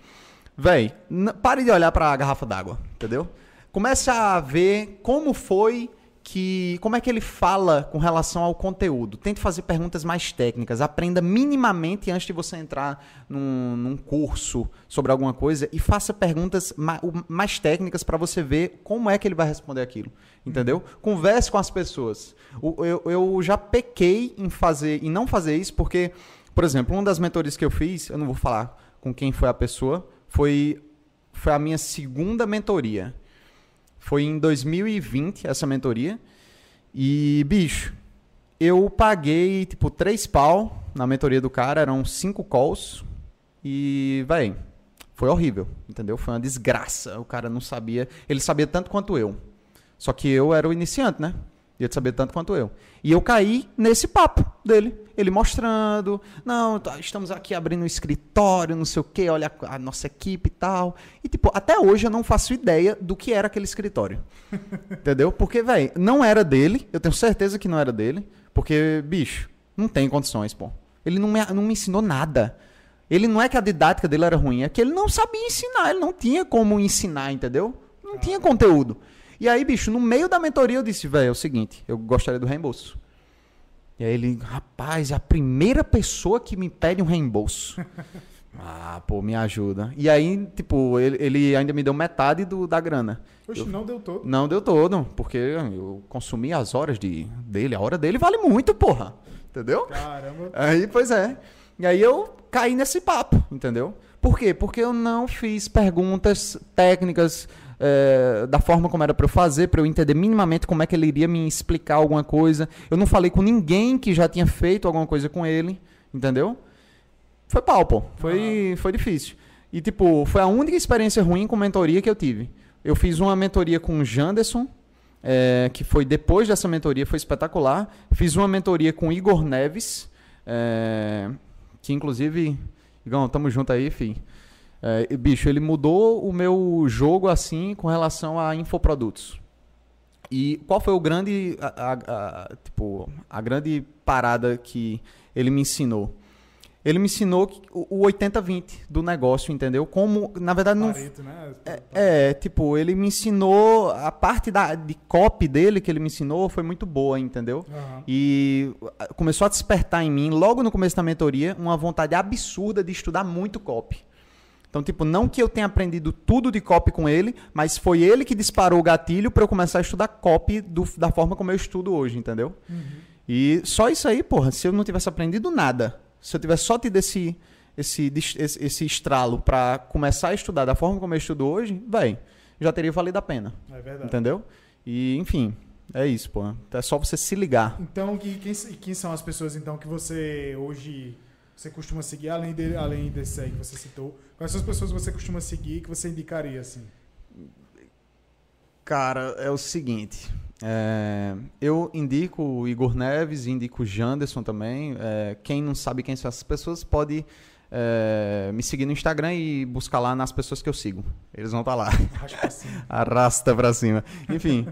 Véi, pare de olhar pra garrafa d'água, entendeu? Comece a ver como foi que. Como é que ele fala com relação ao conteúdo. Tente fazer perguntas mais técnicas. Aprenda minimamente antes de você entrar num, num curso sobre alguma coisa e faça perguntas mais técnicas para você ver como é que ele vai responder aquilo. Entendeu? Converse com as pessoas. O- eu, eu já pequei em fazer em não fazer isso porque, por exemplo, uma das mentorias que eu fiz, eu não vou falar com quem foi a pessoa, foi, foi a minha segunda mentoria. Foi em 2020 essa mentoria. E, bicho, eu paguei, tipo, três pau na mentoria do cara, eram cinco calls. E, véi, foi horrível, entendeu? Foi uma desgraça. O cara não sabia. Ele sabia tanto quanto eu. Só que eu era o iniciante, né? Devia saber tanto quanto eu. E eu caí nesse papo dele. Ele mostrando, não, tá, estamos aqui abrindo um escritório, não sei o quê, olha a, a nossa equipe e tal. E, tipo, até hoje eu não faço ideia do que era aquele escritório. Entendeu? Porque, velho, não era dele, eu tenho certeza que não era dele, porque, bicho, não tem condições, pô. Ele não me, não me ensinou nada. Ele não é que a didática dele era ruim, é que ele não sabia ensinar, ele não tinha como ensinar, entendeu? Não tinha conteúdo. E aí, bicho, no meio da mentoria eu disse, velho, é o seguinte, eu gostaria do reembolso. E aí ele, rapaz, é a primeira pessoa que me pede um reembolso. ah, pô, me ajuda. E aí, tipo, ele, ele ainda me deu metade do, da grana. Eu- não deu todo. Não deu todo, porque eu consumi as horas de, dele. A hora dele vale muito, porra. Entendeu? Caramba. Aí, pois é. E aí eu caí nesse papo, entendeu? Por quê? Porque eu não fiz perguntas técnicas eh, da forma como era pra eu fazer, pra eu entender minimamente como é que ele iria me explicar alguma coisa. Eu não falei com ninguém que já tinha feito alguma coisa com ele, entendeu? Foi pau, pô. Foi, foi difícil. E, tipo, foi a única experiência ruim com mentoria que eu tive. Eu fiz uma mentoria com o Janderson, eh, que foi depois dessa mentoria, foi espetacular. Fiz uma mentoria com o Igor Neves, eh, que inclusive, Igão, tamo junto aí, fi. E, bicho, ele mudou o meu jogo assim com relação a infoprodutos. E qual foi o grande, a, a- a- tipo, a grande parada que ele me ensinou? Ele me ensinou o o 80-20 do negócio, entendeu? Como, na verdade, não, Pareto, né? é, tipo, ele me ensinou. A parte da, de copy dele que ele me ensinou foi muito boa, entendeu? Aham. E começou a despertar em mim, logo no começo da mentoria, uma vontade absurda de estudar muito copy. Então, tipo, não que eu tenha aprendido tudo de copy com ele, mas foi ele que disparou o gatilho para eu começar a estudar copy do- da forma como eu estudo hoje, entendeu? E só isso aí, porra, se eu não tivesse aprendido nada, se eu tivesse só tido esse, esse, esse, esse estralo para começar a estudar da forma como eu estudo hoje, véi, já teria valido a pena, É verdade. entendeu? E, enfim, é isso, pô. É só você se ligar. Então, que- quem, quem são as pessoas então que você hoje você costuma seguir, além, de, além desse aí que você citou? Quais são as pessoas que você costuma seguir que você indicaria, assim? Cara, é o seguinte. é, eu indico o Igor Neves, indico o Janderson também. é, quem não sabe quem são essas pessoas pode é, me seguir no Instagram e buscar lá nas pessoas que eu sigo. Eles vão estar lá. Arrasta pra cima. Arrasta pra cima. Enfim.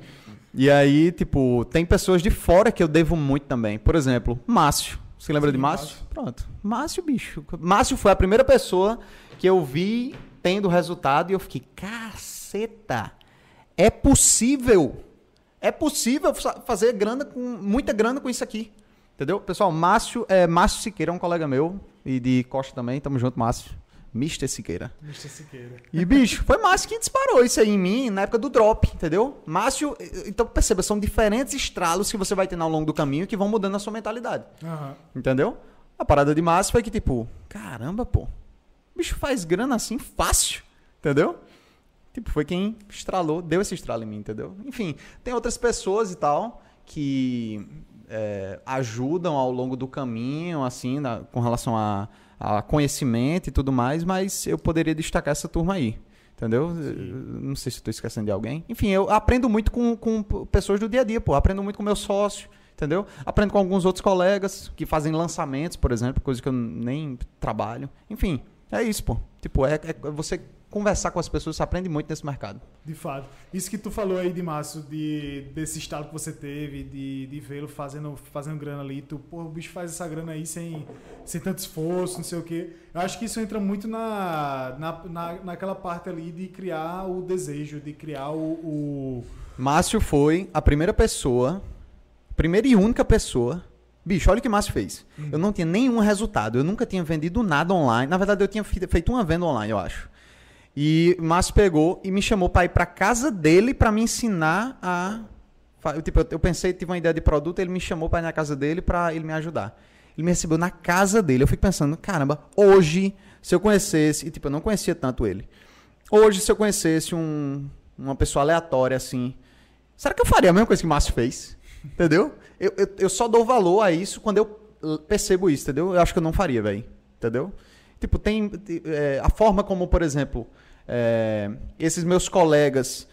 E aí, tipo, tem pessoas de fora que eu devo muito também. Por exemplo, Márcio. Você lembra Sim, de Márcio? Márcio. Pronto. Márcio, bicho. Márcio foi a primeira pessoa que eu vi tendo resultado e eu fiquei, caceta, é possível. É possível fa- fazer grana com muita grana com isso aqui. Entendeu? Pessoal, Márcio, é, Márcio Siqueira é um colega meu e de Costa também. Tamo junto, Márcio. Mr. Siqueira. Mr. Siqueira. E, bicho, foi Márcio que disparou isso aí em mim na época do drop, entendeu? Márcio, eh, então perceba, são diferentes estralos que você vai ter ao longo do caminho que vão mudando a sua mentalidade, Aham. entendeu? A parada de Márcio foi que, tipo, caramba, pô, o bicho faz grana assim fácil, entendeu? Tipo, foi quem estralou, deu esse estralo em mim, entendeu? Enfim, tem outras pessoas e tal que eh, ajudam ao longo do caminho, assim, na- com relação a, a conhecimento e tudo mais, mas eu poderia destacar essa turma aí. Entendeu? Eu Não sei se estou esquecendo de alguém. Enfim, eu aprendo muito com, com pessoas do dia a dia, pô. Aprendo muito com meu sócio, entendeu? Aprendo com alguns outros colegas que fazem lançamentos, por exemplo, coisa que eu nem trabalho. Enfim, é isso, pô. Tipo, é, é você conversar com as pessoas, você aprende muito nesse mercado. De fato. Isso que tu falou aí de Márcio, de, desse estalo que você teve, de, de vê-lo fazendo, fazendo grana ali, tu, pô, o bicho faz essa grana aí sem, sem tanto esforço, não sei o quê. Eu acho que isso entra muito na, na, na, naquela parte ali de criar o desejo, de criar o. o- Márcio foi a primeira pessoa, primeira e única pessoa. Bicho, olha o que Márcio fez. Eu não tinha nenhum resultado. Eu nunca tinha vendido nada online. Na verdade, eu tinha fe- feito uma venda online, eu acho. E Márcio pegou e me chamou para ir para casa dele para me ensinar a. Eu, tipo, eu- pensei, tive uma ideia de produto, ele me chamou para ir na casa dele para ele me ajudar. Ele me recebeu na casa dele. Eu fico pensando, caramba, hoje, se eu conhecesse, e tipo, eu não conhecia tanto ele. Hoje, se eu conhecesse um, uma pessoa aleatória assim, será que eu faria a mesma coisa que o Márcio fez? Entendeu? Eu, eu, eu só dou valor a isso quando eu percebo isso, entendeu? Eu acho que eu não faria, velho. Entendeu? Tipo, tem te- é, a forma como, por exemplo, é, esses meus colegas,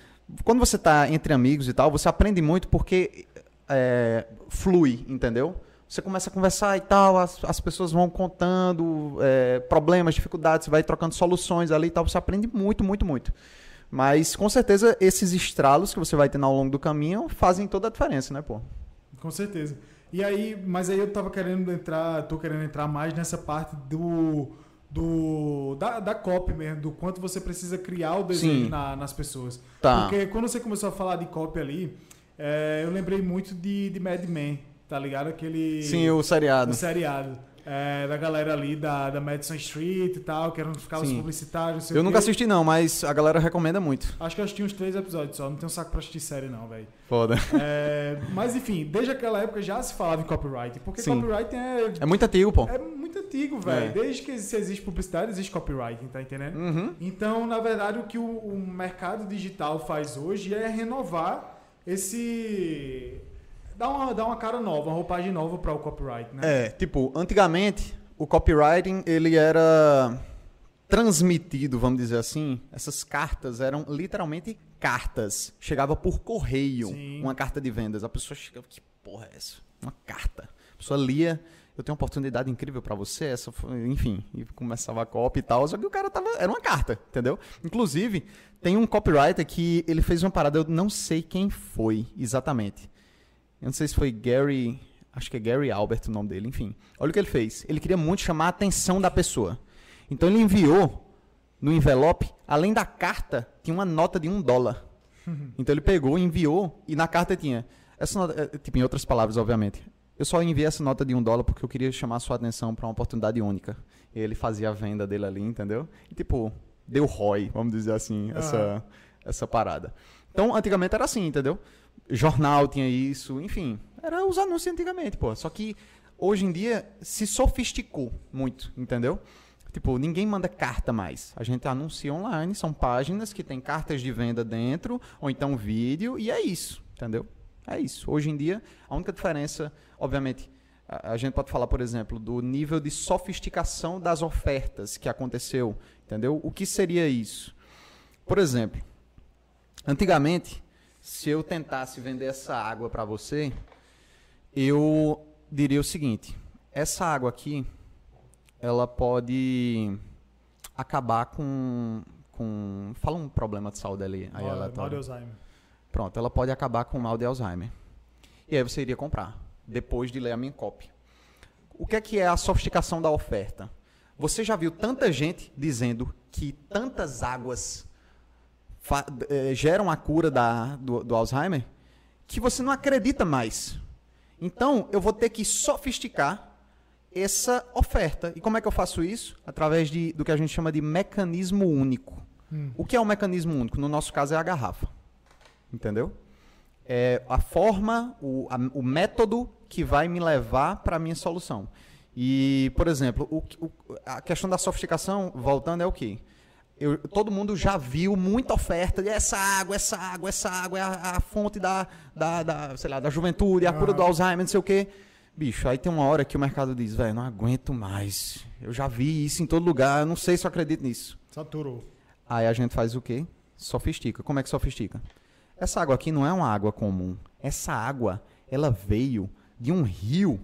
quando você tá entre amigos e tal, você aprende muito porque é, flui, entendeu? Você começa a conversar e tal, as, as pessoas vão contando é, problemas, dificuldades, vai trocando soluções ali e tal, você aprende muito, muito, muito. Mas com certeza esses estralos que você vai tendo ao longo do caminho fazem toda a diferença, né, pô? Com certeza. E aí, mas aí eu tava querendo entrar, tô querendo entrar mais nessa parte do do da, da copy mesmo, do quanto você precisa criar o desenho na- nas pessoas. Tá. Porque quando você começou a falar de copy ali, é, eu lembrei muito de, de Mad Men, tá ligado? Aquele Sim, o seriado. do seriado. É, da galera ali da, da Madison Street e tal, que eram Sim. publicitários. Eu nunca assisti não, mas a galera recomenda muito. Acho que eu assisti uns três episódios só, não tenho saco pra assistir série não, velho. Foda. É, mas enfim, desde aquela época já se falava em copyright, porque Sim. copyright é, É muito antigo, pô. é muito antigo, velho. É. Desde que se existe publicidade, existe copyright, tá entendendo? Uhum. Então, na verdade, o que o, o mercado digital faz hoje é renovar esse... Dar uma, dar uma cara nova, uma roupagem nova para o copyright, né? É, tipo, antigamente o copywriting ele era transmitido, vamos dizer assim. Essas cartas eram literalmente cartas. Chegava por correio Sim. uma carta de vendas. A pessoa chegava, que porra é essa? Uma carta. A pessoa lia, eu tenho uma oportunidade incrível pra você, essa foi, enfim, e começava a copy e tal, só que o cara tava, era uma carta, entendeu? Inclusive, tem um copywriter que ele fez uma parada, eu não sei quem foi exatamente. Eu não sei se foi Gary. Acho que é Gary Albert o nome dele, enfim. Olha o que ele fez. Ele queria muito chamar a atenção da pessoa. Então ele enviou no envelope, além da carta, tinha uma nota de um dólar. Então ele pegou, enviou, e na carta tinha. Essa nota, é, tipo, em outras palavras, obviamente. Eu só enviei essa nota de um dólar porque eu queria chamar a sua atenção para uma oportunidade única. E ele fazia a venda dele ali, entendeu? E tipo, deu ROI, vamos dizer assim, essa, essa parada. Então, antigamente era assim, entendeu? Jornal tinha isso, enfim. Era os anúncios antigamente, pô. Só que hoje em dia se sofisticou muito, entendeu? Tipo, ninguém manda carta mais. A gente anuncia online, são páginas que tem cartas de venda dentro, ou então vídeo, e é isso, entendeu? É isso. Hoje em dia, a única diferença, obviamente, a, gente pode falar, por exemplo, do nível de sofisticação das ofertas que aconteceu, entendeu? O que seria isso? Por exemplo, antigamente, se eu tentasse vender essa água para você, eu diria o seguinte: essa água aqui, ela pode acabar com, com fala um problema de saúde ali, aí Mal- mal aleatório. de Alzheimer. Pronto, ela pode acabar com o mal de Alzheimer. E aí você iria comprar, depois de ler a minha copy. O que é que é a sofisticação da oferta? Você já viu tanta gente dizendo que tantas águas geram a cura da, do, do Alzheimer que você não acredita mais. Então, eu vou ter que sofisticar essa oferta. E como é que eu faço isso? Através de, do que a gente chama de mecanismo único. O que é o mecanismo único? No nosso caso é a garrafa. Entendeu? É a forma, o, a- o método que vai me levar para a minha solução. E, por exemplo, o, o- a questão da sofisticação, voltando, é o quê? Eu- todo mundo já viu muita oferta de essa água, essa água, essa água é a, a fonte da, da, da, sei lá, da juventude, a cura do Aham. Alzheimer, não sei o quê. Bicho, aí tem uma hora que o mercado diz, velho, não aguento mais. Eu já vi isso em todo lugar, eu não sei se eu acredito nisso. Saturou. Aí a gente faz o quê? Sofistica. Como é que sofistica? Essa água aqui não é uma água comum. Essa água, ela veio de um rio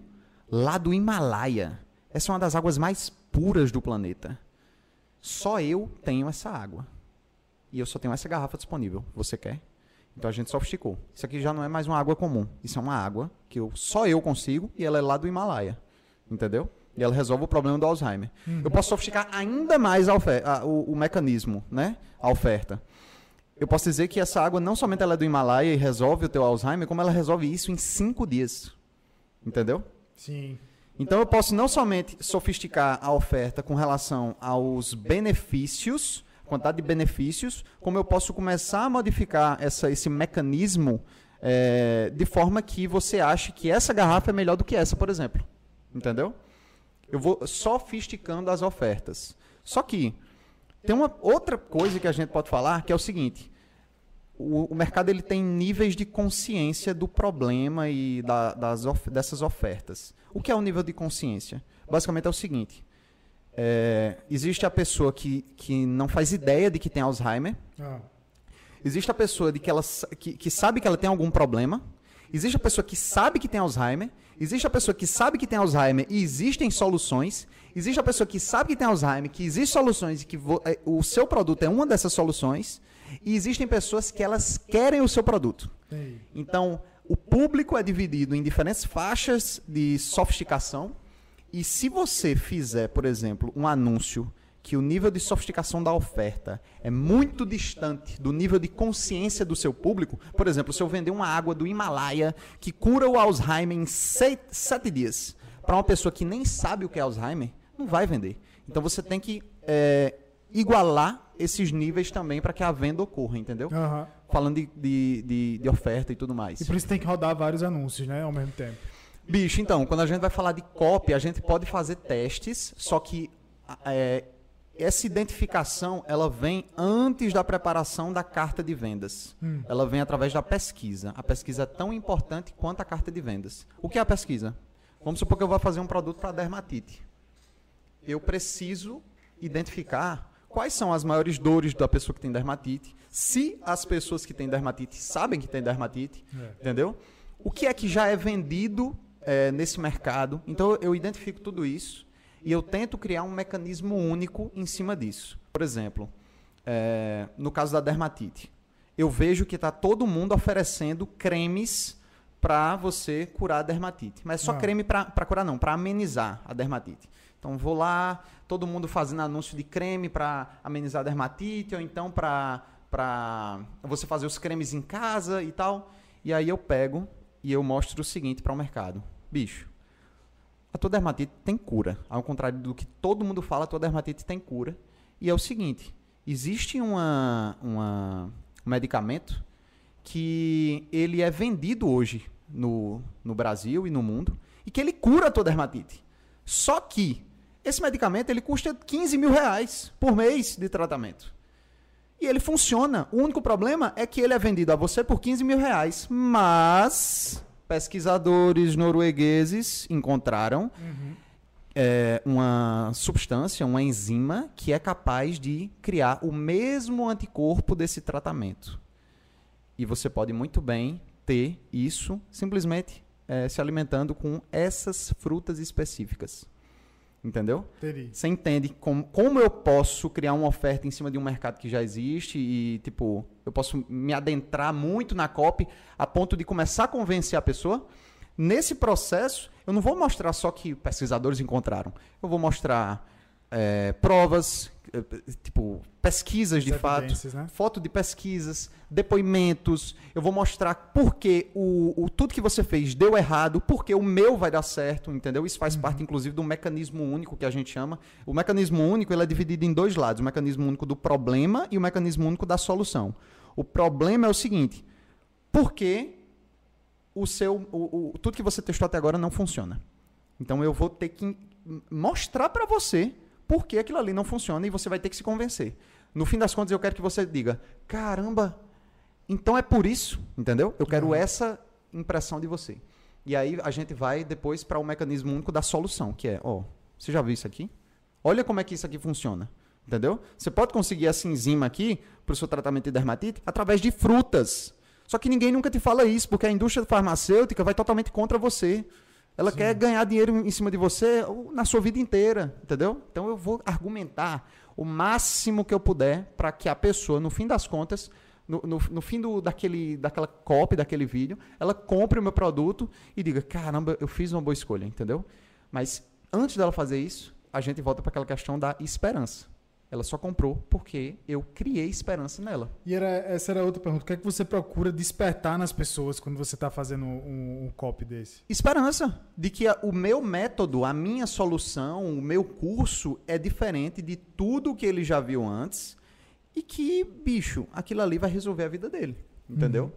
lá do Himalaia. Essa é uma das águas mais puras do planeta. Só eu tenho essa água. E eu só tenho essa garrafa disponível. Você quer? Então a gente sofisticou. Isso aqui já não é mais uma água comum. Isso é uma água que eu, só eu consigo e ela é lá do Himalaia. Entendeu? E ela resolve o problema do Alzheimer. Eu posso sofisticar ainda mais a ofe- a- o, o mecanismo, né? A oferta. Eu posso dizer que essa água não somente ela é do Himalaia e resolve o teu Alzheimer, como ela resolve isso em cinco dias. Entendeu? Sim. Então eu posso não somente sofisticar a oferta com relação aos benefícios, quantidade de benefícios, como eu posso começar a modificar essa, esse mecanismo eh, de forma que você ache que essa garrafa é melhor do que essa, por exemplo. Entendeu? Eu vou sofisticando as ofertas. Só que tem uma outra coisa que a gente pode falar, que é o seguinte: o, o mercado ele tem níveis de consciência do problema e da- das of- dessas ofertas. O que é o nível de consciência? Basicamente é o seguinte: é, existe a pessoa que, que não faz ideia de que tem Alzheimer, Ah, existe a pessoa de que, ela, que, que sabe que ela tem algum problema, Existe a pessoa que sabe que tem Alzheimer, existe a pessoa que sabe que tem Alzheimer e existem soluções, existe a pessoa que sabe que tem Alzheimer, que existem soluções e que vo- é, o seu produto é uma dessas soluções, e existem pessoas que elas querem o seu produto. Então, o público é dividido em diferentes faixas de sofisticação. E se você fizer, por exemplo, um anúncio que o nível de sofisticação da oferta é muito distante do nível de consciência do seu público, por exemplo, se eu vender uma água do Himalaia que cura o Alzheimer em sei- sete dias, para uma pessoa que nem sabe o que é Alzheimer, não vai vender. Então você tem que é, igualar esses níveis também para que a venda ocorra, entendeu? Aham. falando de, de, de, de oferta e tudo mais. E por isso tem que rodar vários anúncios, né? Ao mesmo tempo. Bicho, então, quando a gente vai falar de copy, a gente pode fazer testes, só que é, essa identificação ela vem antes da preparação da carta de vendas. Hum. Ela vem através da pesquisa. A pesquisa é tão importante quanto a carta de vendas. O que é a pesquisa? Vamos supor que eu vou fazer um produto para dermatite. Eu preciso identificar quais são as maiores dores da pessoa que tem dermatite, se as pessoas que têm dermatite sabem que tem dermatite, É. entendeu? O que é que já é vendido é, nesse mercado? Então eu identifico tudo isso e eu tento criar um mecanismo único em cima disso. Por exemplo, é, no caso da dermatite, eu vejo que está todo mundo oferecendo cremes para você curar a dermatite. Mas só Ah. creme para curar não, para amenizar a dermatite. Então vou lá, todo mundo fazendo anúncio de creme para amenizar a dermatite, ou então para para você fazer os cremes em casa e tal. E aí eu pego e eu mostro o seguinte para o mercado. Bicho, a tua dermatite tem cura. Ao contrário do que todo mundo fala, a tua dermatite tem cura. E é o seguinte, existe uma, uma, um medicamento que ele é vendido hoje no, no Brasil e no mundo e que ele cura a tua dermatite. Só que esse medicamento ele custa 15 mil reais por mês de tratamento. E ele funciona. O único problema é que ele é vendido a você por 15 mil reais. Mas pesquisadores noruegueses encontraram é, uma substância, uma enzima, que é capaz de criar o mesmo anticorpo desse tratamento. E você pode muito bem ter isso simplesmente é, se alimentando com essas frutas específicas. Entendeu? Entendi. Você entende como, como eu posso criar uma oferta em cima de um mercado que já existe e, tipo, eu posso me adentrar muito na copy a ponto de começar a convencer a pessoa. Nesse processo, eu não vou mostrar só que pesquisadores encontraram. Eu vou mostrar é, provas, eh, tipo, pesquisas de fato, né? foto de pesquisas, depoimentos. Eu vou mostrar por que o, o- tudo que você fez deu errado, porque o meu vai dar certo, entendeu? Isso faz parte, inclusive, do mecanismo único que a gente chama. O mecanismo único ele é dividido em dois lados: o mecanismo único do problema e o mecanismo único da solução. O problema é o seguinte: por que o seu, o, o- tudo que você testou até agora não funciona? Então eu vou ter que mostrar para você por que aquilo ali não funciona e você vai ter que se convencer. No fim das contas, eu quero que você diga: caramba, então é por isso, entendeu? Eu quero essa impressão de você. E aí a gente vai depois para o mecanismo único da solução, que é: ó, você já viu isso aqui? Olha como é que isso aqui funciona. Entendeu? Você pode conseguir essa enzima aqui para o seu tratamento de dermatite através de frutas. Só que ninguém nunca te fala isso, porque a indústria farmacêutica vai totalmente contra você. Ela quer ganhar dinheiro em cima de você na sua vida inteira, entendeu? Então eu vou argumentar o máximo que eu puder para que a pessoa, no fim das contas, no, no, no fim do, daquele, daquela copy, daquele vídeo, ela compre o meu produto e diga: caramba, eu fiz uma boa escolha, entendeu? Mas antes dela fazer isso, a gente volta para aquela questão da esperança. Ela só comprou porque eu criei esperança nela. E era, essa era outra pergunta. O que é que você procura despertar nas pessoas quando você está fazendo um, um copy desse? Esperança de que a- o meu método, a minha solução, o meu curso é diferente de tudo que ele já viu antes e que, bicho, aquilo ali vai resolver a vida dele, entendeu?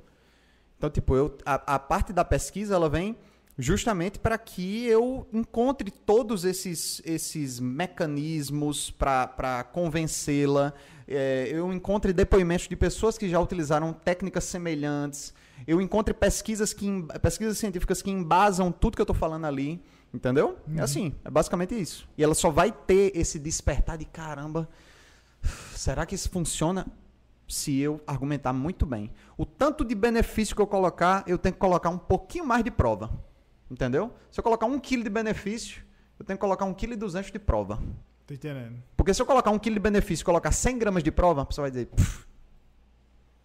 Então, tipo, eu, a, a parte da pesquisa, ela vem justamente para que eu encontre todos esses, esses mecanismos para convencê-la, é, eu encontre depoimentos de pessoas que já utilizaram técnicas semelhantes, eu encontre pesquisas, que, pesquisas científicas que embasam tudo que eu estou falando ali, entendeu? É assim, é basicamente isso. E ela só vai ter esse despertar de caramba, será que isso funciona? se eu argumentar muito bem. O tanto de benefício que eu colocar, eu tenho que colocar um pouquinho mais de prova. Entendeu? Se eu colocar um quilo de benefício, eu tenho que colocar um quilo e duzentos de prova. Tô entendendo. Porque se eu colocar um quilo de benefício e colocar 100 gramas de prova, a pessoa vai dizer, "Pff,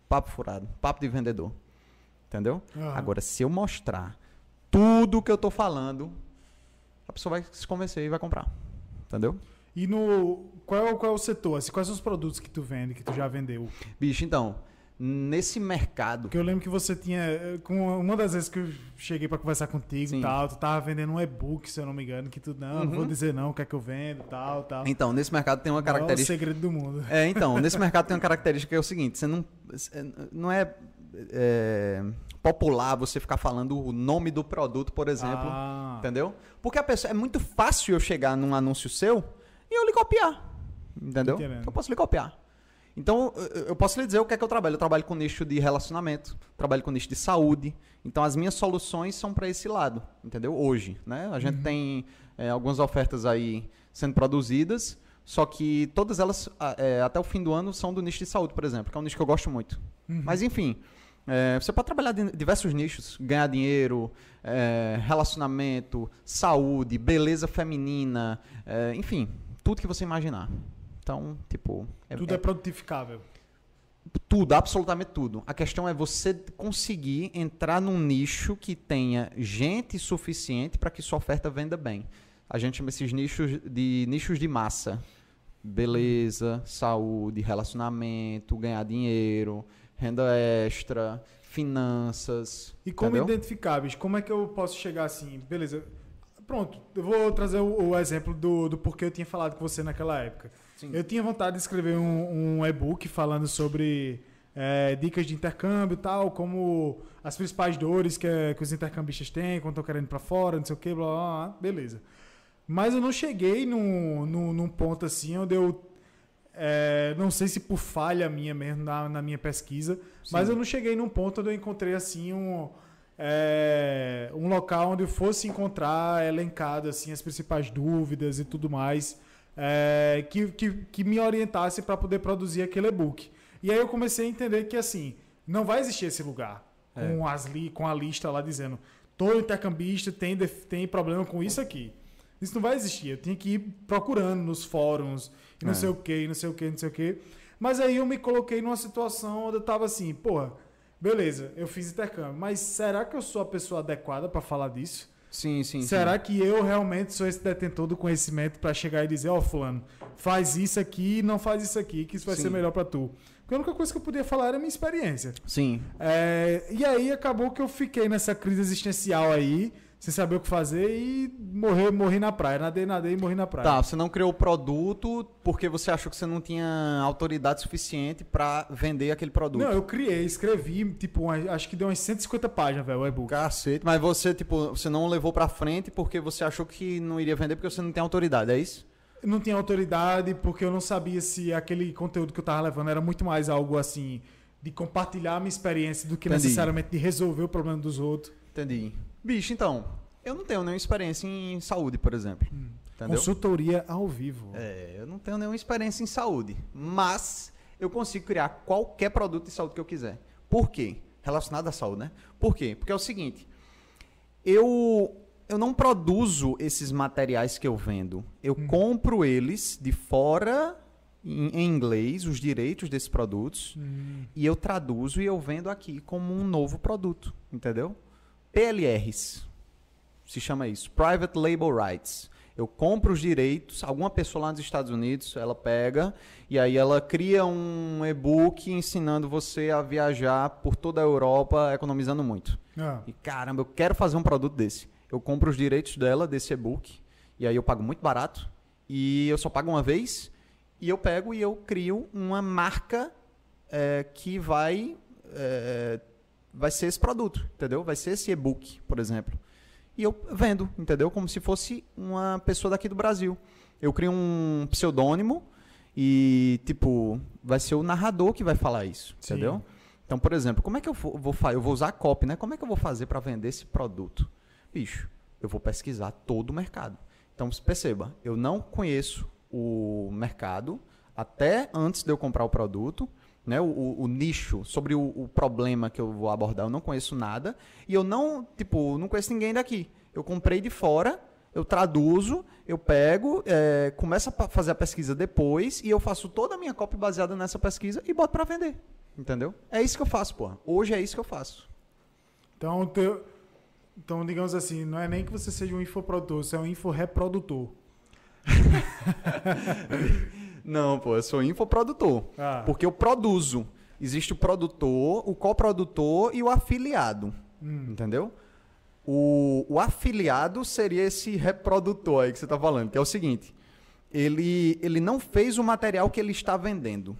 papo furado, papo de vendedor. Entendeu? Agora, se eu mostrar tudo que eu tô falando, a pessoa vai se convencer e vai comprar. Entendeu? E no. Qual é, o- qual é o setor? Assim, quais são os produtos que tu vende, que tu já vendeu? Bicho, então, nesse mercado. Porque eu lembro que você tinha. eh, Com uma das vezes que eu cheguei pra conversar contigo e tal, tu tava vendendo um e-book, se eu não me engano, que tu, não, não vou Uhum. dizer não, o que é que eu vendo, tal, tal. Então, nesse mercado tem uma É o característica. segredo do mundo. É, então, nesse mercado tem uma característica que é o seguinte: você não. Não é, é, popular você ficar falando o nome do produto, por exemplo. Ah, Entendeu? Porque a pessoa, é muito fácil eu chegar num anúncio seu e eu lhe copiar. Entendeu? Entendendo. Eu posso lhe copiar. Então, eu- posso lhe dizer o que é que eu trabalho. Eu trabalho com nicho de relacionamento, trabalho com nicho de saúde. Então, as minhas soluções são para esse lado, entendeu? Hoje, né? A gente tem é, algumas ofertas aí sendo produzidas, só que todas elas, é, até o fim do ano, são do nicho de saúde, por exemplo, que é um nicho que eu gosto muito. Uhum. Mas, enfim, é, você pode trabalhar em diversos nichos, ganhar dinheiro, é, relacionamento, saúde, beleza feminina, é, enfim, tudo que você imaginar. Então, tipo, é, tudo é, produtificável. tudo, absolutamente tudo. A questão é você conseguir entrar num nicho que tenha gente suficiente para que sua oferta venda bem. A gente chama esses nichos de nichos de massa. Beleza, saúde, relacionamento, ganhar dinheiro, renda extra, finanças. E como entendeu? identificar, bicho? Como é que eu posso chegar assim? Beleza. Pronto, eu vou trazer o, o exemplo do, do porquê eu tinha falado com você naquela época. Sim. Eu tinha vontade de escrever um, um e-book falando sobre é, dicas de intercâmbio e tal, como as principais dores que, que os intercambistas têm quando estão querendo ir pra fora, não sei o que, blá, blá, blá, beleza. Mas eu não cheguei num, num, num ponto assim onde eu. é, não sei se por falha minha mesmo na, na minha pesquisa, mas Sim. eu não cheguei num ponto onde eu encontrei assim um. é, um local onde eu fosse encontrar elencado assim as principais dúvidas e tudo mais é, que, que, que me orientasse para poder produzir aquele e-book. E aí eu comecei a entender que assim não vai existir esse lugar É. com, as li, com a lista lá dizendo todo intercambista tem, tem problema com isso aqui. Isso não vai existir. Eu tinha que ir procurando nos fóruns, e não É. sei o que, não sei o que, não sei o que. Mas aí eu me coloquei numa situação onde eu tava assim, porra, beleza, eu fiz intercâmbio, mas será que eu sou a pessoa adequada para falar disso? Sim, sim. será sim. que eu realmente sou esse detentor do conhecimento para chegar e dizer, ó, fulano, faz isso aqui, não faz isso aqui, que isso vai Sim. ser melhor para tu? Porque a única coisa que eu podia falar era a minha experiência. Sim. É, e aí acabou que eu fiquei nessa crise existencial aí, sem saber o que fazer e morrer, morri na praia. Nadei, nadei e morri na praia. Tá, você não criou o produto porque você achou que você não tinha autoridade suficiente para vender aquele produto. Não, eu criei, escrevi, tipo, uma- acho que deu umas 150 páginas, velho, o e-book. Cacete, mas você, tipo, você não levou pra frente porque você achou que não iria vender porque você não tem autoridade, é isso? Eu não tinha autoridade porque eu não sabia se aquele conteúdo que eu tava levando era muito mais algo assim de compartilhar a minha experiência do que Entendi. necessariamente de resolver o problema dos outros. Entendi. Bicho, então, eu não tenho nenhuma experiência em saúde, por exemplo. Entendeu? Consultoria ao vivo. É, eu não tenho nenhuma experiência em saúde, mas eu consigo criar qualquer produto de saúde que eu quiser. Por quê? Relacionado à saúde, né? Por quê? Porque é o seguinte, eu eu não produzo esses materiais que eu vendo. Eu compro eles de fora em, em inglês, os direitos desses produtos, Hum, e eu traduzo e eu vendo aqui como um novo produto, entendeu? PLRs, se chama isso, Private Label Rights. Eu compro os direitos, alguma pessoa lá nos Estados Unidos, ela pega e aí ela cria um e-book ensinando você a viajar por toda a Europa economizando muito. ah, E caramba, eu quero fazer um produto desse. Eu compro os direitos dela, desse e-book, e aí eu pago muito barato, e eu só pago uma vez, e eu pego e eu crio uma marca eh, que vai, eh, vai ser esse produto, entendeu? Vai ser esse e-book, por exemplo. E eu vendo, entendeu? Como se fosse uma pessoa daqui do Brasil. Eu crio um pseudônimo e, tipo, vai ser o narrador que vai falar isso, Sim. entendeu? Então, por exemplo, como é que eu vou, fazer? Eu vou usar a copy, né? Como é que eu vou fazer para vender esse produto? Bicho, eu vou pesquisar todo o mercado. Então, perceba, eu não conheço o mercado até antes de eu comprar o produto, né, o, o- nicho, sobre o, o problema que eu vou abordar. Eu não conheço nada e eu não, tipo, não conheço ninguém daqui. Eu comprei de fora, eu traduzo, eu pego, é, começo a fazer a pesquisa depois e eu faço toda a minha copy baseada nessa pesquisa e boto para vender. Entendeu? É isso que eu faço, porra. Hoje é isso que eu faço. Então, teu- então, digamos assim, não é nem que você seja um infoprodutor, você é um inforeprodutor. Não, pô, eu sou infoprodutor. Ah. Porque eu produzo. Existe o produtor, o coprodutor e o afiliado. Entendeu? O, o afiliado seria esse reprodutor aí que você está falando, que é o seguinte: ele, ele não fez o material que ele está vendendo.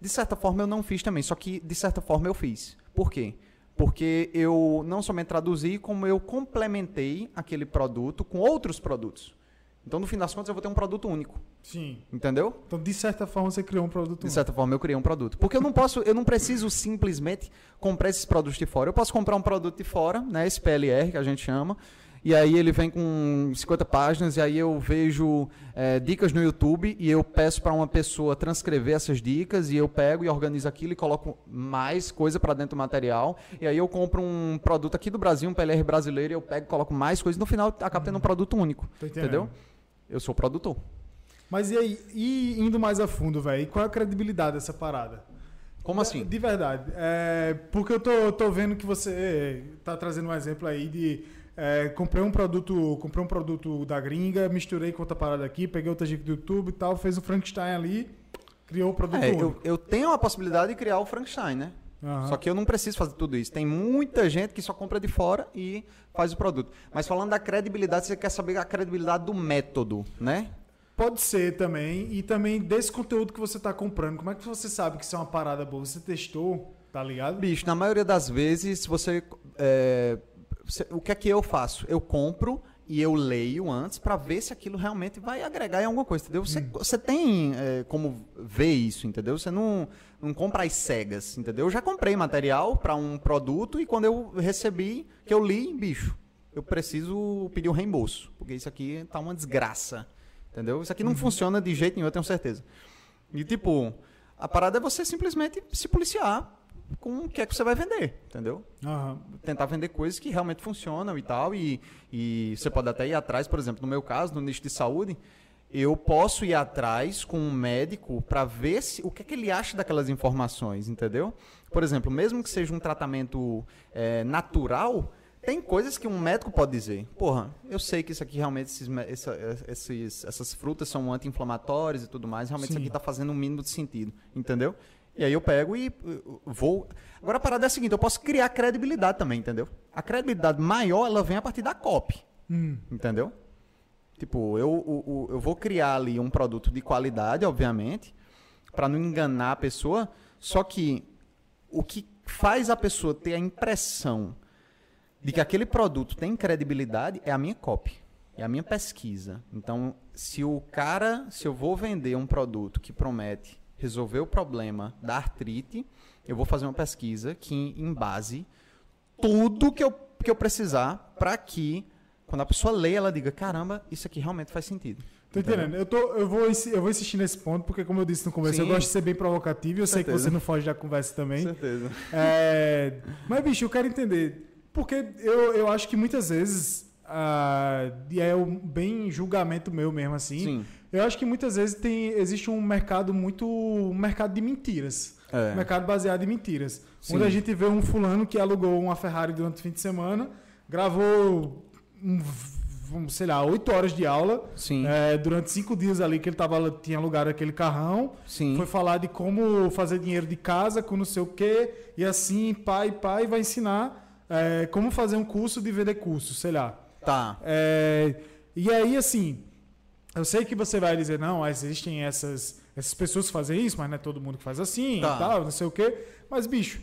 De certa forma, eu não fiz também, só que de certa forma eu fiz. Por quê? Porque eu não somente traduzi, como eu complementei aquele produto com outros produtos. Então, no fim das contas, eu vou ter um produto único. Sim. Entendeu? Então, de certa forma, você criou um produto. De certa forma, eu criei um produto. Porque eu não posso, eu não preciso simplesmente comprar esses produtos de fora. Eu posso comprar um produto de fora, né? Esse PLR que a gente chama. E aí ele vem com 50 páginas, e aí eu vejo eh, dicas no YouTube e eu peço para uma pessoa transcrever essas dicas, e eu pego e organizo aquilo e coloco mais coisa para dentro do material. E aí eu compro um produto aqui do Brasil, um PLR brasileiro, e eu pego e coloco mais coisas. No final, acaba tendo um produto único. Entendeu? Eu sou produtor. Mas e aí, e indo mais a fundo, velho, qual é a credibilidade dessa parada? Como assim? De verdade. É, porque eu tô, tô vendo que você tá trazendo um exemplo aí de. é, comprei um produto, comprei um produto da gringa, misturei com outra parada aqui, peguei outra dica do YouTube e tal, fez o Frankenstein ali, criou o produto É, eu, eu tenho a possibilidade de criar o Frankenstein, né? Aham. Só que eu não preciso fazer tudo isso. Tem muita gente que só compra de fora e faz o produto. Mas falando da credibilidade, você quer saber a credibilidade do método, né? Pode ser também, e também desse conteúdo que você tá comprando. Como é que você sabe que isso é uma parada boa? Você testou, tá ligado? Bicho, na maioria das vezes, você, é, você- O que é que eu faço? Eu compro e eu leio antes pra ver se aquilo realmente vai agregar em alguma coisa, entendeu? Você, você tem é, como ver isso, entendeu? Você não, não compra às cegas, entendeu? Eu já comprei material pra um produto e quando eu recebi, que eu li, bicho, eu preciso pedir o reembolso, porque isso aqui tá uma desgraça, entendeu? Isso aqui não funciona de jeito nenhum, eu tenho certeza. E tipo, a parada é você simplesmente se policiar com o que é que você vai vender, entendeu? Aham. Tentar vender coisas que realmente funcionam e tal. E, e você pode até ir atrás, por exemplo, no meu caso, no nicho de saúde, eu posso ir atrás com um médico para ver se, o que, é que ele acha daquelas informações, entendeu? Por exemplo, mesmo que seja um tratamento é, natural, tem coisas que um médico pode dizer. Porra, eu sei que isso aqui realmente, esses, essa- esses- essas frutas são anti-inflamatórias e tudo mais, realmente isso Sim. aqui está fazendo um mínimo de sentido, entendeu? E aí eu pego e vou. Agora a parada é a seguinte, eu posso criar credibilidade também, entendeu? A credibilidade maior, ela vem a partir da copy. Hum. Entendeu? Tipo, eu, o- eu vou criar ali um produto de qualidade, obviamente, para não enganar a pessoa. Só que o que faz a pessoa ter a impressão de que aquele produto tem credibilidade é a minha copy, é a minha pesquisa. Então, se o cara, se eu vou vender um produto que promete resolver o problema da artrite, eu vou fazer uma pesquisa que embase tudo que eu, que eu precisar para que quando a pessoa lê, ela diga, caramba, isso aqui realmente faz sentido. Tô entendendo. Eu, tô, eu, vou, eu vou insistir nesse ponto, porque, como eu disse no começo, eu Sim. gosto de ser bem provocativo e eu sei que Certeza. você não foge da conversa também. certeza. É, mas, bicho, eu quero entender. Porque eu, eu acho que muitas vezes, ah, e é um bem julgamento meu mesmo assim, Sim. eu acho que muitas vezes tem, existe um mercado muito. um mercado de mentiras. É. Um mercado baseado em mentiras. Sim. Onde a gente vê um fulano que alugou uma Ferrari durante o fim de semana, gravou, um, sei lá, oito horas de aula. É, durante cinco dias ali que ele tava, tinha alugado aquele carrão. Sim. Foi falar de como fazer dinheiro de casa com não sei o quê. E assim, pai, pai, vai ensinar é, como fazer um curso de vender curso, sei lá. Tá. É, e aí, assim, eu sei que você vai dizer, não, existem essas, essas pessoas que fazem isso, mas não é todo mundo que faz assim Tá. e tal, não sei o quê. Mas, bicho,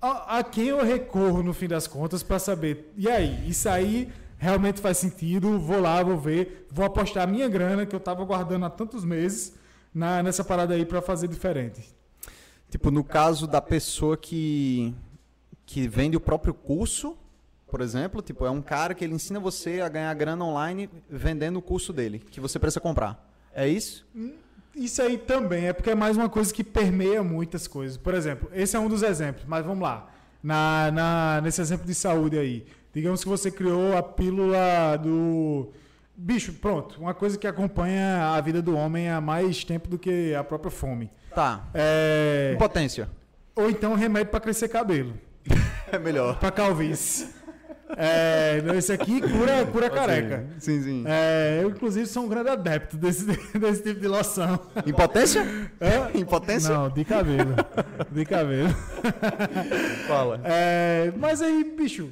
a, a quem eu recorro no fim das contas pra saber, e aí, isso aí realmente faz sentido? Vou lá, vou ver, vou apostar a minha grana que eu tava guardando há tantos meses na, nessa parada aí pra fazer diferente. Tipo, no caso da pessoa que, que vende o próprio curso, por exemplo, tipo, é um cara que ele ensina você a ganhar grana online vendendo o curso dele, que você precisa comprar. É isso? Isso aí também é porque é mais uma coisa que permeia muitas coisas. Por exemplo, esse é um dos exemplos, mas vamos lá. Na, na, nesse exemplo de saúde aí. Digamos que você criou a pílula do. Bicho, pronto. Uma coisa que acompanha a vida do homem há mais tempo do que a própria fome. Tá. É... Impotência. Ou então remédio para crescer cabelo. É melhor. Para calvície. É, não, esse aqui cura, cura careca. Sim, sim. É, eu, inclusive, sou um grande adepto desse, desse tipo de loção. Impotência? É? Impotência? Não, de cabelo. De cabelo. Fala. É, mas aí, bicho,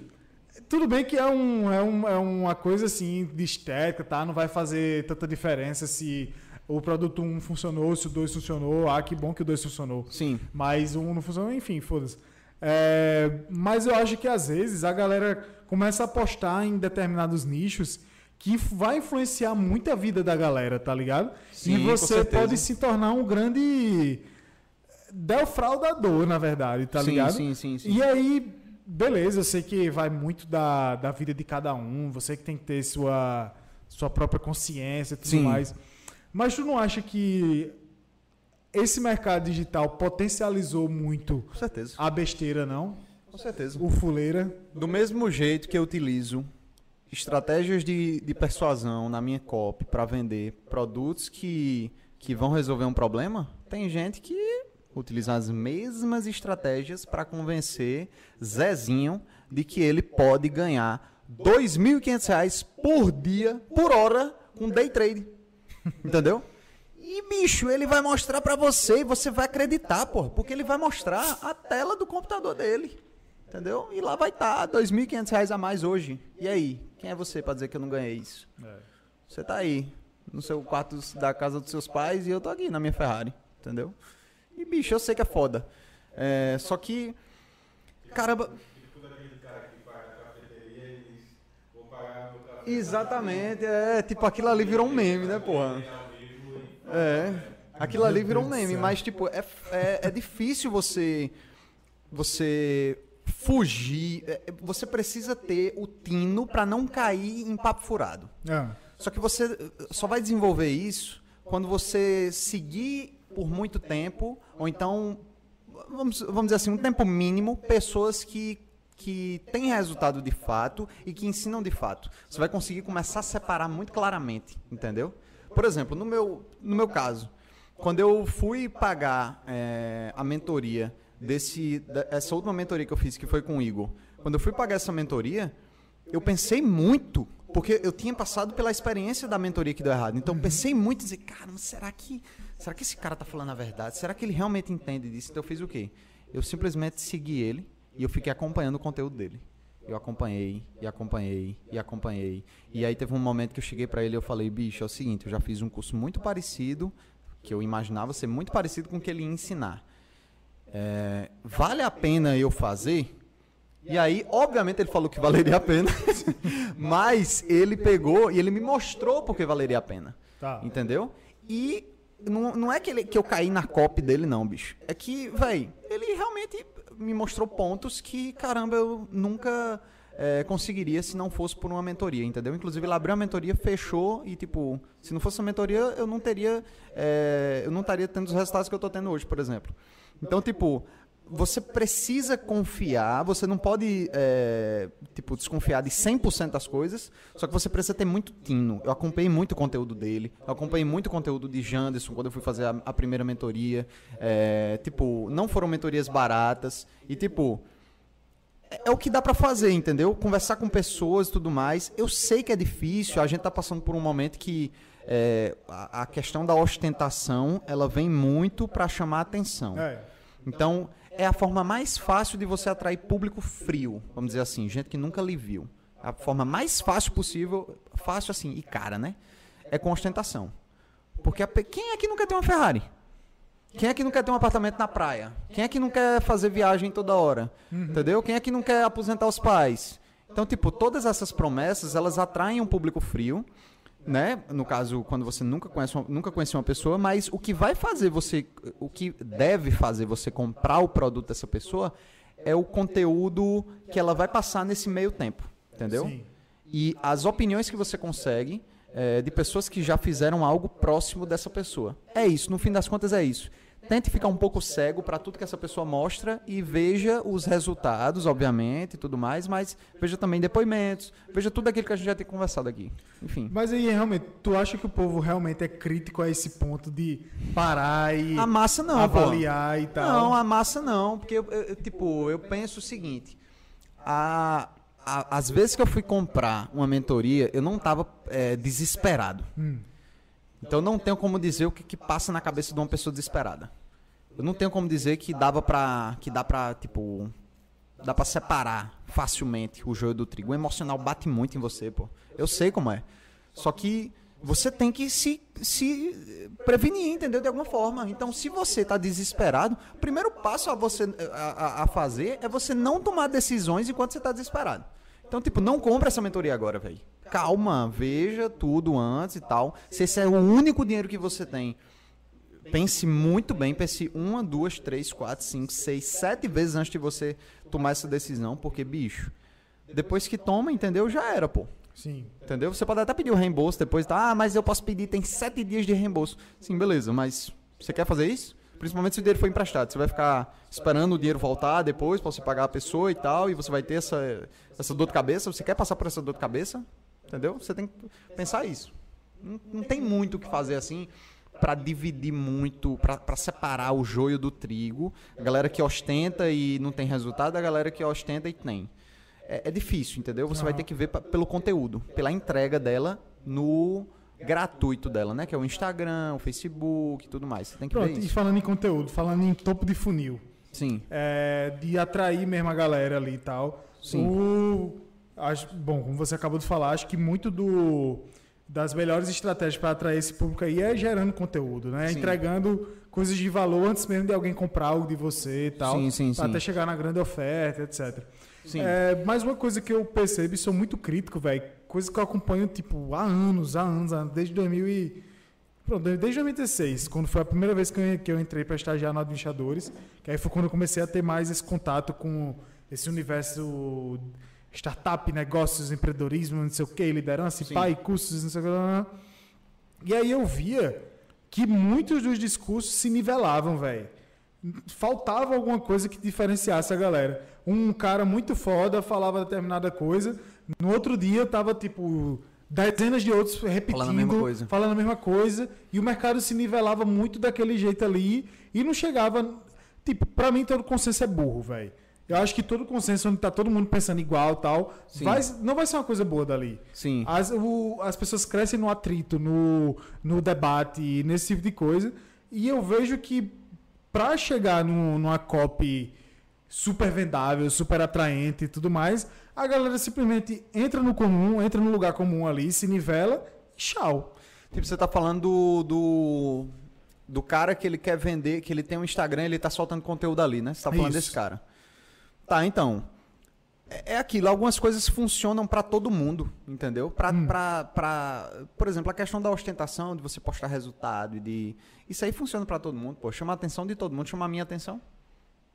tudo bem que é, um, é, um, é uma coisa assim de estética, tá? Não vai fazer tanta diferença se o produto 1 funcionou, se o 2 funcionou. Ah, que bom que o 2 funcionou. Sim. Mas o 1 não funcionou, enfim, foda-se. É, mas eu acho que às vezes a galera começa a apostar em determinados nichos que vai influenciar muito a vida da galera, tá ligado? Sim, e você pode se tornar um grande defraudador, na verdade, tá sim, ligado? sim, sim, sim. E aí, beleza, eu sei que vai muito da, da vida de cada um, você que tem que ter sua, sua própria consciência e tudo Sim. mais. Mas tu não acha que esse mercado digital potencializou muito a besteira, não? Com certeza. O fuleira. Do mesmo jeito que eu utilizo estratégias de, de persuasão na minha copy para vender produtos que, que vão resolver um problema, tem gente que utiliza as mesmas estratégias para convencer Zezinho de que ele pode ganhar 2.500 reais por dia, por hora, com day trade. Entendeu? E, bicho, ele vai mostrar pra você e você vai acreditar, pô, porque ele vai mostrar a tela do computador dele. Entendeu? E lá vai estar, tá, 2.500 reais a mais hoje. E aí? Quem é você pra dizer que eu não ganhei isso? Você tá aí, no seu quarto da casa dos seus pais e eu tô aqui na minha Ferrari. Entendeu? E, bicho, eu sei que é foda. É, só que. Caramba. Exatamente, é tipo aquilo ali virou um meme, né, porra? É. Aquilo ali virou um meme, mas tipo, é, é, é difícil você você fugir. é, Você precisa ter o tino pra não cair em papo furado. Ah, Só que você eh, só vai desenvolver isso quando você seguir por muito tempo, ou então, vamos, vamos dizer assim, um tempo mínimo, pessoas que, que têm resultado de fato e que ensinam de fato. Você vai conseguir começar a separar muito claramente, entendeu? Por exemplo, no meu, no meu caso, quando eu fui pagar eh, a mentoria desse, da- essa última mentoria que eu fiz, que foi com o Igor, quando eu fui pagar essa mentoria, eu pensei muito, porque eu tinha passado pela experiência da mentoria que deu errado. Então eu pensei muito em dizer, cara, mas será que, será que esse cara tá falando a verdade? Será que ele realmente entende disso? Então eu fiz o quê? Eu simplesmente segui ele e eu fiquei acompanhando o conteúdo dele. Eu acompanhei, e acompanhei, e acompanhei. E aí teve um momento que eu cheguei pra ele e eu falei, bicho, é o seguinte, eu já fiz um curso muito parecido, que eu imaginava ser muito parecido com o que ele ia ensinar. É, vale a pena eu fazer? E aí, obviamente, ele falou que valeria a pena, mas ele pegou e ele me mostrou porque valeria a pena. Tá. Entendeu? E não, não é que, ele- que eu caí na copy dele, não, bicho. É que, véi, ele realmente me mostrou pontos que, caramba, eu nunca é, conseguiria se não fosse por uma mentoria, entendeu? Inclusive, ele abriu a mentoria, fechou e, tipo, se não fosse a mentoria, eu não teria. é, eu não estaria tendo os resultados que eu tô tendo hoje, por exemplo. Então, tipo, você precisa confiar, você não pode, é, tipo, desconfiar de 100% das coisas, só que você precisa ter muito tino. Eu acompanhei muito o conteúdo dele, eu acompanhei muito o conteúdo de Janderson quando eu fui fazer a, a primeira mentoria. É, tipo, não foram mentorias baratas e, tipo, é, é o que dá pra fazer, entendeu? Conversar com pessoas e tudo mais. Eu sei que é difícil, a gente tá passando por um momento que é, a, a questão da ostentação, ela vem muito pra chamar atenção. É. Então, é a forma mais fácil de você atrair público frio, vamos dizer assim, gente que nunca lhe viu. A forma mais fácil possível, fácil assim, e cara, né? É com ostentação. Porque a quem é que não quer ter uma Ferrari? Quem é que não quer ter um apartamento na praia? Quem é que não quer fazer viagem toda hora? Entendeu? Quem é que não quer aposentar os pais? Então, tipo, todas essas promessas, elas atraem um público frio, né? No caso, quando você nunca conhece uma, nunca conheceu uma pessoa, mas o que vai fazer você, o que deve fazer você comprar o produto dessa pessoa é o conteúdo que ela vai passar nesse meio tempo, entendeu? Sim. E as opiniões que você consegue é, de pessoas que já fizeram algo próximo dessa pessoa. É isso, no fim das contas é isso. Tente ficar um pouco cego para tudo que essa pessoa mostra e veja os resultados, obviamente, e tudo mais, mas veja também depoimentos, veja tudo aquilo que a gente já tem conversado aqui. Enfim. Mas aí, realmente, tu acha que o povo realmente é crítico a esse ponto de parar e A massa não, pô. avaliar e tal? Não, a massa não, porque eu, eu- tipo, eu penso o seguinte, a, a- às vezes que eu fui comprar uma mentoria, eu não estava desesperado. Então eu não tenho como dizer o que, que passa na cabeça de uma pessoa desesperada. Eu não tenho como dizer que dava pra. que dá pra, tipo. Dá pra separar facilmente o joio do trigo. O emocional bate muito em você, pô. Eu sei como é. Só que você tem que se, se prevenir, entendeu? De alguma forma. Então, se você tá desesperado, o primeiro passo a você a, a- fazer é você não tomar decisões enquanto você tá desesperado. Então, tipo, não compra essa mentoria agora, velho. Calma, veja tudo antes e tal. Se esse é o único dinheiro que você tem, pense muito bem, pense uma, duas, três, quatro, cinco, seis, sete vezes antes de você tomar essa decisão, porque, bicho, depois que toma, entendeu? Já era, pô. Sim. Entendeu? Você pode até pedir o reembolso depois, tá? Ah, mas eu posso pedir, tem sete dias de reembolso. Sim, beleza, mas você quer fazer isso? Principalmente se o dinheiro for emprestado. Você vai ficar esperando o dinheiro voltar depois pra você pagar a pessoa e tal, e você vai ter essa, essa dor de cabeça. Você quer passar por essa dor de cabeça? Entendeu? Você tem que pensar isso. Não, não tem muito o que fazer assim pra dividir muito, pra pra separar o joio do trigo. A galera que ostenta e não tem resultado, a galera que ostenta e tem. É, é difícil, entendeu? Você vai ter que ver pa- pelo conteúdo, pela entrega dela no gratuito dela, né? Que é o Instagram, o Facebook e tudo mais. Você tem que ver Pronto, e isso. falando em conteúdo, falando em topo de funil, Sim. é, de atrair mesmo a galera ali e tal. Sim. O, acho, bom, como você acabou de falar, acho que muito do das melhores estratégias para atrair esse público aí é gerando conteúdo, né? Sim. Entregando coisas de valor antes mesmo de alguém comprar algo de você e tal. Sim, sim, sim. Até chegar na grande oferta, etc. Sim. É, mas uma coisa que eu percebo e sou muito crítico, velho, coisa que eu acompanho, tipo, há anos, há anos, há anos desde 2000 e... Pronto, desde 2016, quando foi a primeira vez que eu, que eu entrei para estagiar no Administradores, que aí foi quando eu comecei a ter mais esse contato com esse universo startup, negócios, empreendedorismo, não sei o que, liderança, Sim. pai, cursos, não sei o que. E aí eu via que muitos dos discursos se nivelavam, velho. Faltava alguma coisa que diferenciasse a galera. Um cara muito foda falava determinada coisa, no outro dia tava tipo dezenas de outros repetindo, Falando a mesma coisa. falando a mesma coisa, e o mercado se nivelava muito daquele jeito ali e não chegava, tipo, pra mim todo consenso é burro, velho. Eu acho que todo consenso onde tá todo mundo pensando igual, tal, vai, não vai ser uma coisa boa dali. Sim. As, o- as pessoas crescem no atrito, no, no debate, nesse tipo de coisa. E eu vejo que para chegar num- numa copy super vendável, super atraente e tudo mais, a galera simplesmente entra no comum, entra no lugar comum ali, se nivela e tchau. Tipo, você tá falando do, do, do cara que ele quer vender, que ele tem um Instagram, ele tá soltando conteúdo ali, né? Você tá falando Isso. desse cara. Tá, então. É é aquilo, algumas coisas funcionam pra todo mundo, entendeu? Pra, pra, pra, por exemplo, a questão da ostentação, de você postar resultado e de. Isso aí funciona pra todo mundo, pô. Chama a atenção de todo mundo, chama a minha atenção.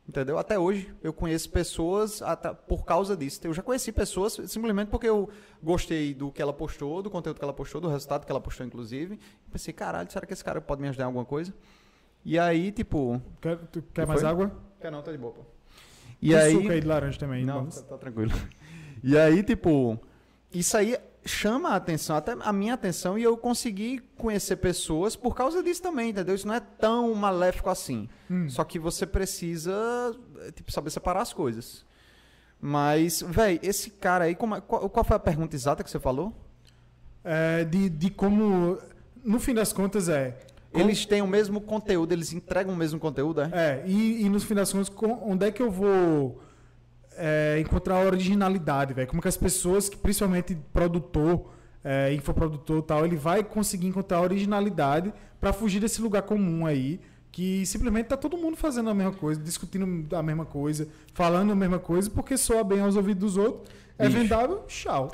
Entendeu? Até hoje eu conheço pessoas por causa disso. Eu já conheci pessoas simplesmente porque eu gostei do que ela postou, do conteúdo que ela postou, do resultado que ela postou, inclusive. E pensei, caralho, será que esse cara pode me ajudar em alguma coisa? E aí, tipo. Quer, tu quer Que mais foi? água? Quer não, tá de boa, pô. E aí. suco aí de laranja também. Não, tá, tá tranquilo. E aí, tipo, isso aí chama a atenção, até a minha atenção, e eu consegui conhecer pessoas por causa disso também, entendeu? Isso não é tão maléfico assim. Hum. Só que você precisa, tipo, saber separar as coisas. Mas, velho, esse cara aí, como é- qual, qual foi a pergunta exata que você falou? É, de, de como, no fim das contas, é. Eles têm o mesmo conteúdo, eles entregam o mesmo conteúdo, é? É, e, e no fim das contas, onde é que eu vou é, encontrar a originalidade, velho? Como que as pessoas, que principalmente produtor, é, infoprodutor e tal, ele vai conseguir encontrar a originalidade para fugir desse lugar comum aí, que simplesmente tá todo mundo fazendo a mesma coisa, discutindo a mesma coisa, falando a mesma coisa, porque soa bem aos ouvidos dos outros, é Bicho. vendável, tchau.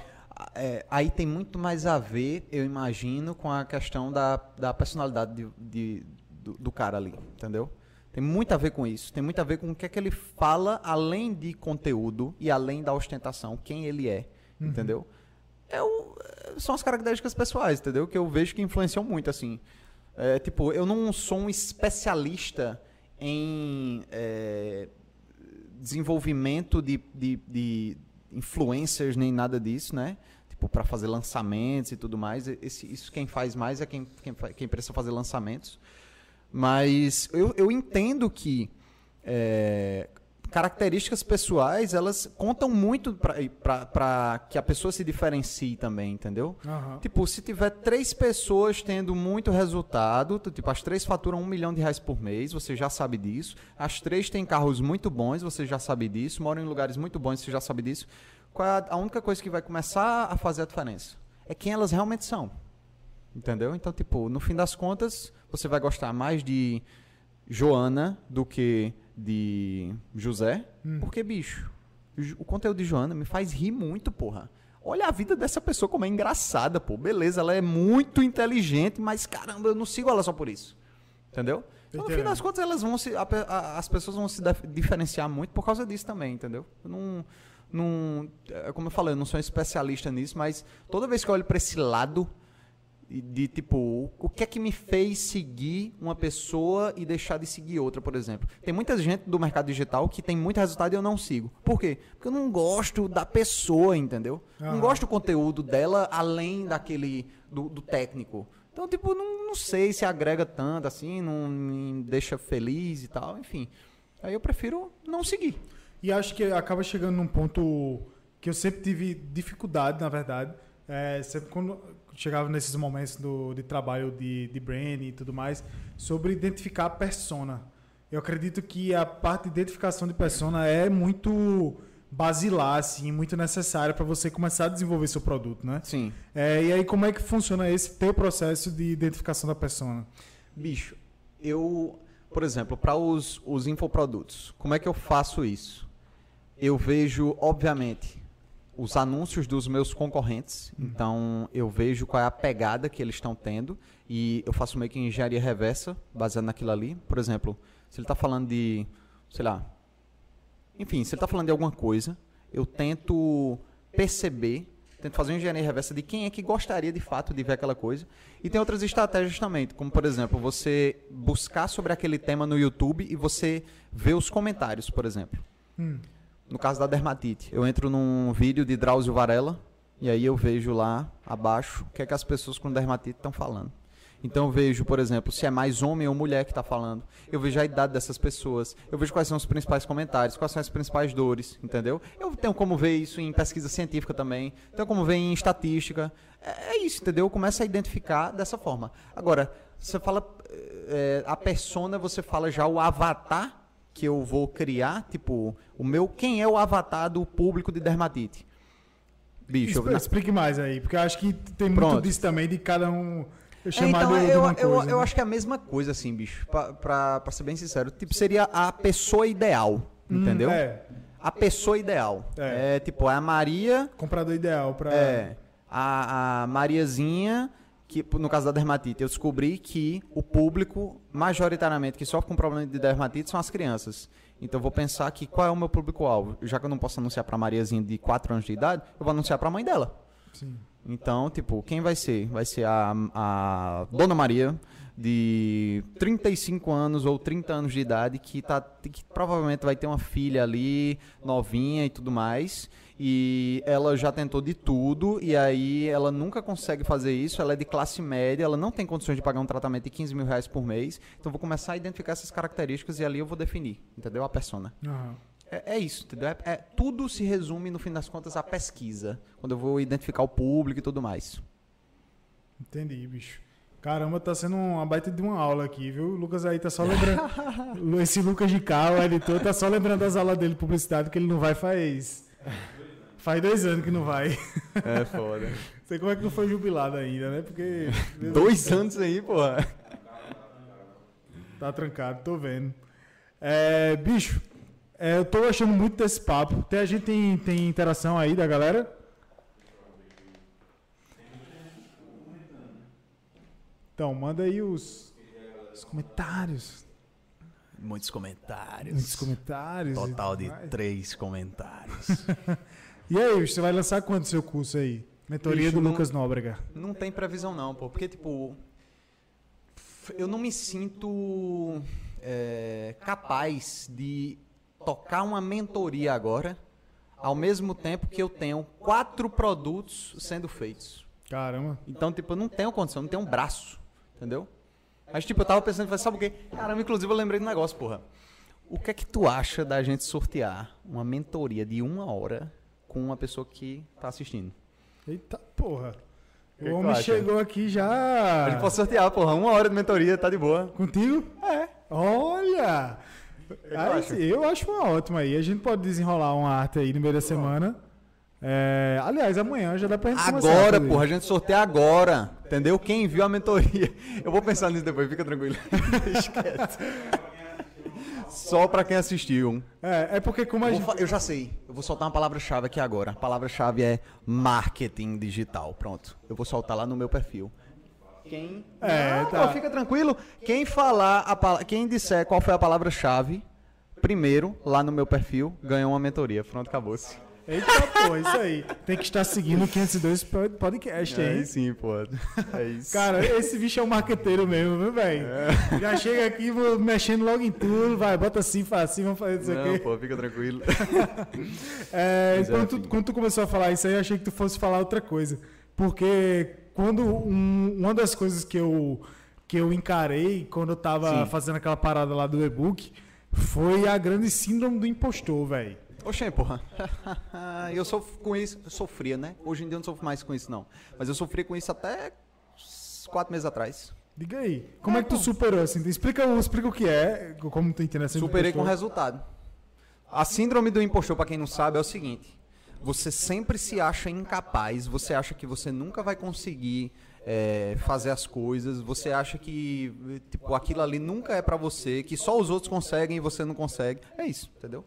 É, aí tem muito mais a ver, eu imagino, com a questão da, da personalidade de- de- do, do cara ali, entendeu? Tem muito a ver com isso. Tem muito a ver com o que é que ele fala, além de conteúdo e além da ostentação, quem ele é, entendeu? É o, é, são as características pessoais, entendeu? Que eu vejo que influenciam muito, assim. É, tipo, eu não sou um especialista em é, desenvolvimento de, de, de influencers nem nada disso, né? Tipo, para fazer lançamentos e tudo mais. Esse, isso quem faz mais é quem, quem, quem precisa fazer lançamentos. Mas eu, eu entendo que é, características pessoais, elas contam muito para que a pessoa se diferencie também, entendeu? Aham. Tipo, se tiver três pessoas tendo muito resultado, tipo, as três faturam um milhão de reais por mês, você já sabe disso. As três têm carros muito bons, você já sabe disso. Moram em lugares muito bons, você já sabe disso. Qual é a, única coisa que vai começar a fazer a diferença? É quem elas realmente são. Entendeu? Então, tipo, no fim das contas, você vai gostar mais de Joana do que de José. Porque, bicho, o conteúdo de Joana me faz rir muito, porra. Olha a vida dessa pessoa como é engraçada, pô. Beleza, ela é muito inteligente, mas caramba, eu não sigo ela só por isso. Entendeu? Então, no fim das contas, elas vão se, a a- as pessoas vão se dif- diferenciar muito por causa disso também, entendeu? Eu não, não, é como eu falei, eu não sou um especialista nisso, mas toda vez que eu olho para esse lado de tipo, o- que é que me fez seguir uma pessoa e deixar de seguir outra, por exemplo? Tem muita gente do mercado digital que tem muito resultado e eu não sigo. Por quê? Porque eu não gosto da pessoa, entendeu? Não gosto do conteúdo dela além daquele do, do técnico. Então, tipo, não, não sei se agrega tanto assim, não me deixa feliz e tal, enfim. Aí eu prefiro não seguir. E acho que acaba chegando num ponto que eu sempre tive dificuldade, na verdade. É, sempre quando chegava nesses momentos do, de trabalho de, de branding e tudo mais, sobre identificar a persona. Eu acredito que a parte de identificação de persona é muito basilar, assim, muito necessária para você começar a desenvolver seu produto, né? Sim. É, e aí, como é que funciona esse teu processo de identificação da persona? Bicho, eu, por exemplo, para os, os infoprodutos, como é que eu faço isso? Eu vejo, obviamente, os anúncios dos meus concorrentes, então eu vejo qual é a pegada que eles estão tendo e eu faço meio que engenharia reversa baseado naquilo ali. Por exemplo, se ele está falando de, sei lá, enfim, se ele está falando de alguma coisa, eu tento perceber, tento fazer uma engenharia reversa de quem é que gostaria de fato de ver aquela coisa. E tem outras estratégias também, como por exemplo, você buscar sobre aquele tema no YouTube e você ver os comentários, por exemplo. Hum. No caso da dermatite, eu entro num vídeo de Drauzio Varela e aí eu vejo lá abaixo o que é que as pessoas com dermatite estão falando. Então eu vejo, por exemplo, se é mais homem ou mulher que está falando. Eu vejo a idade dessas pessoas. Eu vejo quais são os principais comentários, quais são as principais dores, entendeu? Eu tenho como ver isso em pesquisa científica também. Tenho como ver em estatística. É, é isso, entendeu? Eu começo a identificar dessa forma. Agora, você fala é, a persona, você fala já o avatar que eu vou criar, tipo, o meu, quem é o avatar do público de dermatite? Bicho, eu, Expl- Explique mais aí, porque eu acho que tem muito Pronto. disso também de cada um É, chamar então, de, de eu, uma eu, coisa. eu né? acho que é a mesma coisa, assim, bicho. Pra, pra, pra ser bem sincero. Tipo, seria a pessoa ideal. Hum, Entendeu? É, A pessoa ideal. É. É. tipo, é a Maria. comprador ideal para É. A, a Mariazinha, que no caso da dermatite, eu descobri que o público, majoritariamente, que sofre com problema de dermatite são as crianças. Então eu vou pensar que qual é o meu público-alvo. Já que eu não posso anunciar pra Mariazinha de 4 anos de idade, eu vou anunciar pra mãe dela. Sim. Então, tipo, quem vai ser? Vai ser a, a Dona Maria, de 35 anos ou 30 anos de idade, que, tá, que provavelmente vai ter uma filha ali, novinha e tudo mais. E ela já tentou de tudo, e aí ela nunca consegue fazer isso. Ela é de classe média, ela não tem condições de pagar um tratamento de 15 mil reais por mês. Então, vou começar a identificar essas características e ali eu vou definir, entendeu? A persona. Aham. É, é isso, entendeu? É, é- tudo se resume, no fim das contas, à pesquisa. Quando eu vou identificar o público e tudo mais. Entendi, bicho. Caramba, tá sendo uma baita de uma aula aqui, viu? O Lucas aí tá só lembrando. Esse Lucas de Cal, o editor, tá só lembrando das aulas dele de publicidade que ele não vai faz. Faz dois anos que não vai. É foda. Sei como é que não foi jubilado ainda, né? Porque. Dois céu, anos aí, porra. Tá trancado, tô vendo. É, bicho, é, eu tô achando muito desse papo. Tem, a gente tem, tem interação aí da galera? Então, manda aí os, os comentários. Muitos comentários. Muitos comentários. Total de três comentários. E aí, você vai lançar quando seu curso aí? Mentoria Bicho, do não- Lucas Nóbrega. Não tem previsão não, pô. Porque, tipo, eu não me sinto é, capaz de tocar uma mentoria agora, ao mesmo tempo que eu tenho quatro produtos sendo feitos. Caramba. Então, tipo, eu não tenho condição, não tenho um braço, entendeu? Mas, tipo, eu tava pensando, falei, sabe o quê? Caramba, inclusive eu lembrei do negócio, porra. O que é que tu acha da gente sortear uma mentoria de uma hora com uma pessoa que tá assistindo? Eita porra. que o homem chegou aqui A já. gente pode sortear, porra, uma hora de mentoria, tá de boa. Contigo? É. Olha! Aí, acha? eu acho uma ótima aí. A gente pode desenrolar uma arte aí no meio da semana. É, aliás, amanhã já dá pra gente começar a Agora, fazer. porra, a gente sorteia agora. Entendeu? Quem viu a mentoria. Eu vou pensar nisso depois, fica tranquilo. Quieto. Só pra quem assistiu. É, é porque como a gente. eu já sei. Eu vou soltar uma palavra-chave aqui agora. A palavra-chave é marketing digital. Pronto. Eu vou soltar lá no meu perfil. Quem. É, Não, tá. pô, fica tranquilo. Quem falar a pala- Quem disser qual foi a palavra-chave, primeiro, lá no meu perfil, ganhou uma mentoria. Pronto, acabou-se. Eita, pô, isso aí. Tem que estar seguindo o 502 pod- podcast, hein? Aí sim, pô. É isso. Cara, esse bicho é um marqueteiro mesmo, viu, velho? Já chega aqui, vou mexendo logo em tudo, vai, bota assim, faz assim, vamos fazer isso Não, aqui. pô, fica tranquilo. É, é, quando, tu, quando tu começou a falar isso aí, eu achei que tu fosse falar outra coisa. Porque quando um- uma das coisas que eu, que eu encarei quando eu tava Sim. fazendo aquela parada lá do e-book foi a grande síndrome do impostor, velho. Oxê, porra. eu sofro com isso. Eu sofria, né? Hoje em dia eu não sofro mais com isso, não. Mas eu sofri com isso até quatro meses atrás. Diga aí, como é que tu superou assim? Explica, o- explica o que é, como tu entende assim. Superei com resultado. A síndrome do impostor, pra quem não sabe, é o seguinte: você sempre se acha incapaz, você acha que você nunca vai conseguir é, fazer as coisas, você acha que tipo aquilo ali nunca é pra você, que só os outros conseguem e você não consegue. É isso, entendeu?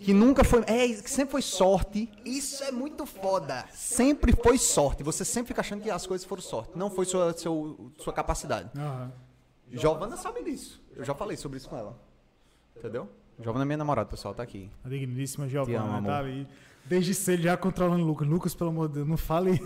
Que nunca foi. É, que sempre foi sorte. Isso é muito foda. Sempre foi sorte. Você sempre fica achando que as coisas foram sorte. Não foi sua, seu, sua capacidade. Aham. Giovana sabe disso. Eu já falei sobre isso com ela. Entendeu? Giovana é minha namorada, pessoal, tá aqui. A digníssima Giovana, amo, amor. tá ali. Desde cedo já controlando o Lucas. Lucas, pelo amor de Deus, não fale.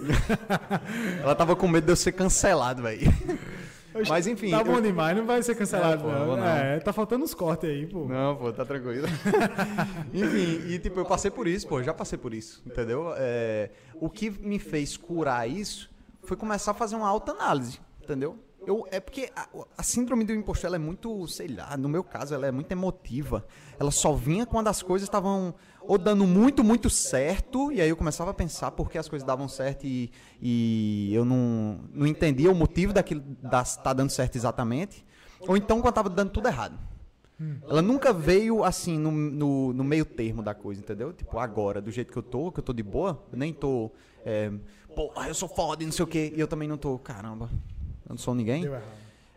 Ela tava com medo de eu ser cancelado, velho. Mas enfim. Tá bom eu- demais, não vai ser cancelado, É, pô, não. não. É, tá faltando uns cortes aí, pô. Não, pô, tá tranquilo. Enfim, e tipo, eu passei por isso, pô, já passei por isso, entendeu? É, o que me fez curar isso foi começar a fazer uma autoanálise, entendeu? Eu, é porque a, a síndrome do impostor ela é muito, sei lá, no meu caso, ela é muito emotiva. Ela só vinha quando as coisas estavam ou dando muito, muito certo, e aí eu começava a pensar por que as coisas davam certo e, e eu não, não entendia o motivo daquilo da, tá dando certo exatamente. Ou então quando tava dando tudo errado. Ela nunca veio assim no, no, no meio termo da coisa, entendeu? Tipo, agora, do jeito que eu tô, que eu tô de boa, eu nem tô. É, Pô, eu sou foda e não sei o quê. E eu também não tô, caramba, eu não sou ninguém. Deu errado.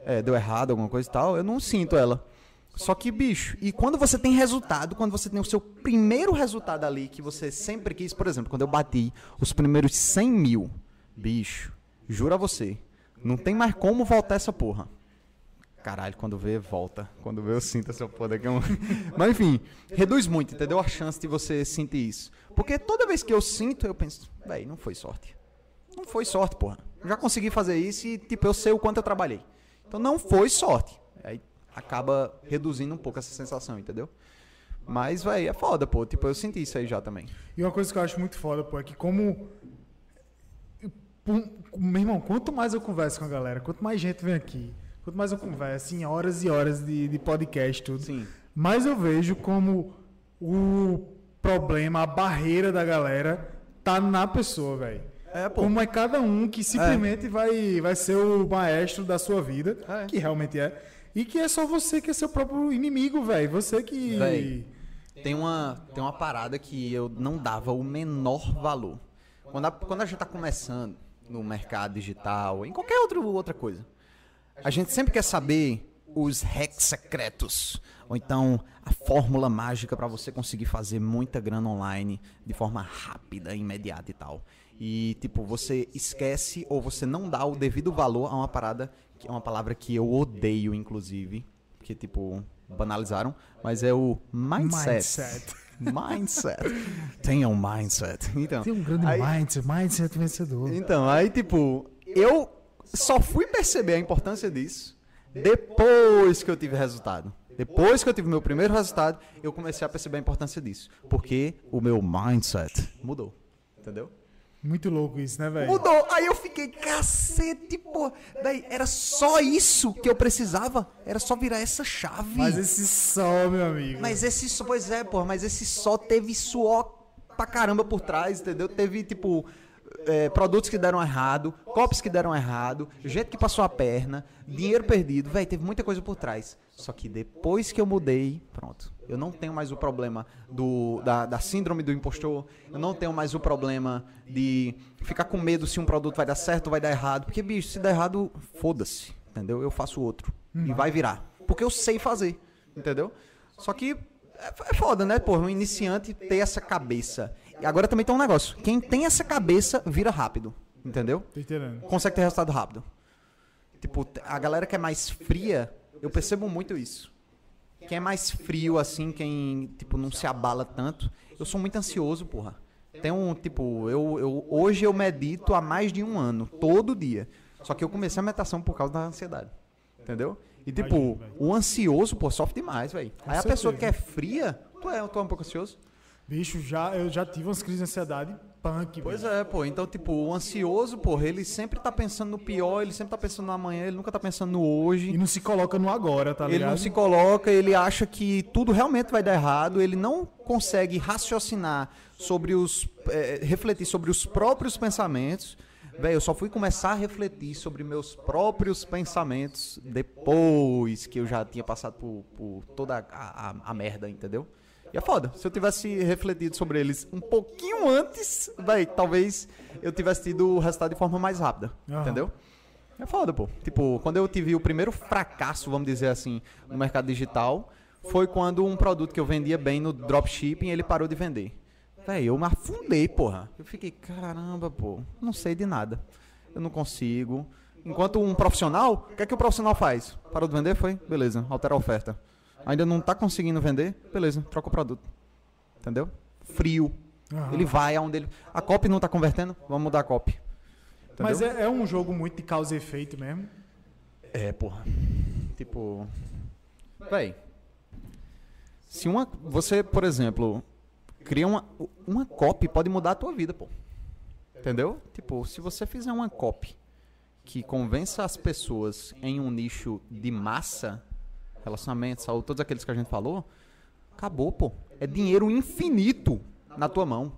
É, deu errado, alguma coisa e tal. Eu não sinto ela. Só que, bicho, e quando você tem resultado, quando você tem o seu primeiro resultado ali, que você sempre quis, por exemplo, quando eu bati os primeiros 100 mil, bicho, juro a você, não tem mais como voltar essa porra. Caralho, quando vê, volta. Quando vê, eu sinto essa porra daqui. Mas enfim, reduz muito, entendeu? A chance de você sentir isso. Porque toda vez que eu sinto, eu penso, véi, não foi sorte. Não foi sorte, porra. Já consegui fazer isso e, tipo, eu sei o quanto eu trabalhei. Então não foi sorte. Acaba reduzindo um pouco essa sensação, entendeu? Mas, véi, é foda, pô. Tipo, eu senti isso aí já também. E uma coisa que eu acho muito foda, pô, é que como. Meu irmão, quanto mais eu converso com a galera, quanto mais gente vem aqui, quanto mais eu converso em horas e horas de, de podcast, tudo, Sim. mais eu vejo como o problema, a barreira da galera tá na pessoa, velho. É, pô. Como é cada um que simplesmente vai, vai ser o maestro da sua vida, É. que realmente é, e que é só você que é seu próprio inimigo, velho. Você que. Véi. Tem uma, tem uma parada que eu não dava o menor valor. Quando a, quando a gente tá começando no mercado digital, em qualquer outro, outra coisa, a gente sempre quer saber os hacks secretos. Ou então a fórmula mágica para você conseguir fazer muita grana online de forma rápida, imediata e tal. E tipo, você esquece ou você não dá o devido valor a uma parada, que é uma palavra que eu odeio, inclusive. Que tipo, banalizaram, mas é o mindset. Mindset. Mindset. Tenha um mindset. Então, Tem um grande aí- mindset, mindset vencedor. então, aí, tipo, eu só fui perceber a importância disso depois que eu tive resultado. Depois que eu tive meu primeiro resultado, eu comecei a perceber a importância disso. Porque o meu mindset mudou. Entendeu? Muito louco isso, né, velho? Mudou. Aí eu fiquei, cacete, pô. Daí, era só isso que eu precisava. Era só virar essa chave. Mas esse sol, meu amigo. Mas esse só, pois é, pô, mas esse só teve suor pra caramba por trás, entendeu? Teve, tipo, é, produtos que deram errado, copos que deram errado, gente que passou a perna, dinheiro perdido, velho, teve muita coisa por trás. Só que depois que eu mudei, pronto. Eu não tenho mais o problema do, da, da síndrome do impostor, eu não tenho mais o problema de ficar com medo se um produto vai dar certo ou vai dar errado. Porque, bicho, se der errado, foda-se, entendeu? Eu faço outro. E vai virar. Porque eu sei fazer, entendeu? Só que é, é foda, né, pô? Um iniciante ter essa cabeça. Agora também tem um negócio. Quem tem essa cabeça, vira rápido. Entendeu? Consegue ter resultado rápido. Tipo, a galera que é mais fria, eu percebo muito isso. Quem é mais frio, assim, quem, tipo, não se abala tanto. Eu sou muito ansioso, porra. Tem um, tipo, eu, eu, hoje eu medito há mais de um ano, todo dia. Só que eu comecei a meditação por causa da ansiedade. Entendeu? E, tipo, o ansioso, pô, sofre demais, velho. Aí a pessoa que é fria, tu é, tu é um pouco ansioso? Bicho, já, eu já tive umas crises de ansiedade punk, Pois velho. é, pô. Então, tipo, o ansioso, porra, ele sempre tá pensando no pior, ele sempre tá pensando no amanhã, ele nunca tá pensando no hoje. E não se coloca no agora, tá Ele ligado? não se coloca, ele acha que tudo realmente vai dar errado, ele não consegue raciocinar sobre os. eh, refletir sobre os próprios pensamentos. Velho, eu só fui começar a refletir sobre meus próprios pensamentos depois que eu já tinha passado por, por toda a, a- a merda, entendeu? E é foda. Se eu tivesse refletido sobre eles um pouquinho antes, velho, talvez eu tivesse tido o resultado de forma mais rápida, Aham. entendeu? É foda, pô. Tipo, quando eu tive o primeiro fracasso, vamos dizer assim, no mercado digital, foi quando um produto que eu vendia bem no dropshipping, ele parou de vender. Véi, eu me afundei, porra. Eu fiquei, caramba, pô, não sei de nada. Eu não consigo. Enquanto um profissional, o que é que o profissional faz? Parou de vender? Foi? Beleza, altera a oferta. Ainda não tá conseguindo vender? Beleza, troca o produto. Entendeu? Frio. Aham. Ele vai aonde ele. A copy não tá convertendo? Vamos mudar a copy. Entendeu? Mas é, é um jogo muito de causa e efeito mesmo. É, porra. Tipo. Véi. Se uma. Você, por exemplo, cria uma. Uma copy pode mudar a tua vida, pô. Entendeu? Tipo, se você fizer uma copy que convença as pessoas em um nicho de massa, relacionamento, saúde, todos aqueles que a gente falou, acabou, pô. É dinheiro infinito na tua mão.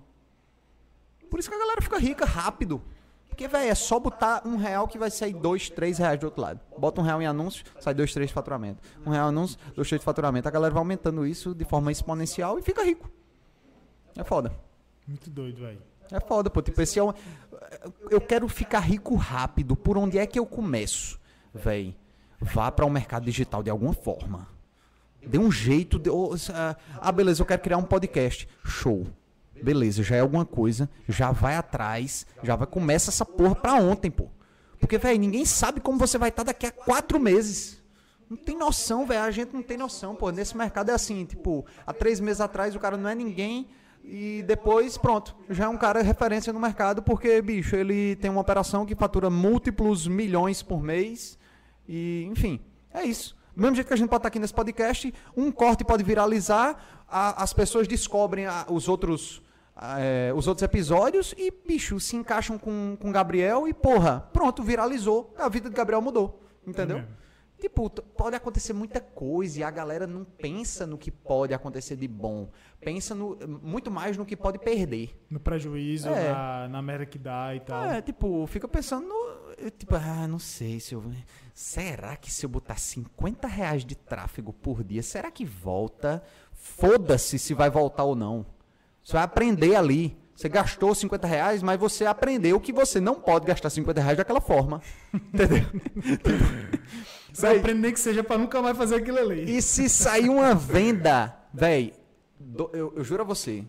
Por isso que a galera fica rica rápido. Porque, velho, é só botar um real que vai sair dois, três reais do outro lado. Bota um real em anúncio, sai dois, três de faturamento. Um real em anúncio, dois, três de faturamento. A galera vai aumentando isso de forma exponencial e fica rico. É foda. Muito doido, velho. É foda, pô. Tipo, esse é um... Eu quero ficar rico rápido. Por onde é que eu começo? Véi, vá para o mercado digital de alguma forma. Dê um jeito. De... ô, ah, beleza, eu quero criar um podcast. Show. Beleza, já é alguma coisa. Já vai atrás. Já vai. Começa essa porra pra ontem, pô. Porque, velho, ninguém sabe como você vai estar daqui a quatro meses. Não tem noção, velho. A gente não tem noção, pô. Nesse mercado é assim, tipo, há três meses atrás o cara não é ninguém. E depois, pronto, já é um cara referência no mercado, porque, bicho, ele tem uma operação que fatura múltiplos milhões por mês. E, enfim, é isso. Do mesmo jeito que a gente pode estar aqui nesse podcast, um corte pode viralizar, a- as pessoas descobrem a- os outros. é, os outros episódios e, bicho, se encaixam com com o Gabriel e, porra, pronto, viralizou. A vida de Gabriel mudou. Entendeu? mesmo. Tipo, pode acontecer muita coisa e a galera não pensa no que pode acontecer de bom. Pensa no, muito mais no que pode perder. No prejuízo, É. na, na merda que dá e tal. É, tipo, fica pensando no. Eh, Tipo, ah, não sei se eu. Será que se eu botar 50 reais de tráfego por dia, será que volta? Foda-se se vai voltar ou não. Você vai aprender ali. Você gastou 50 reais, mas você aprendeu que você não pode gastar 50 reais daquela forma. Entendeu? Você aprende nem que seja pra nunca mais fazer aquilo ali. E se sair uma venda, véi, do- eu, eu juro a você,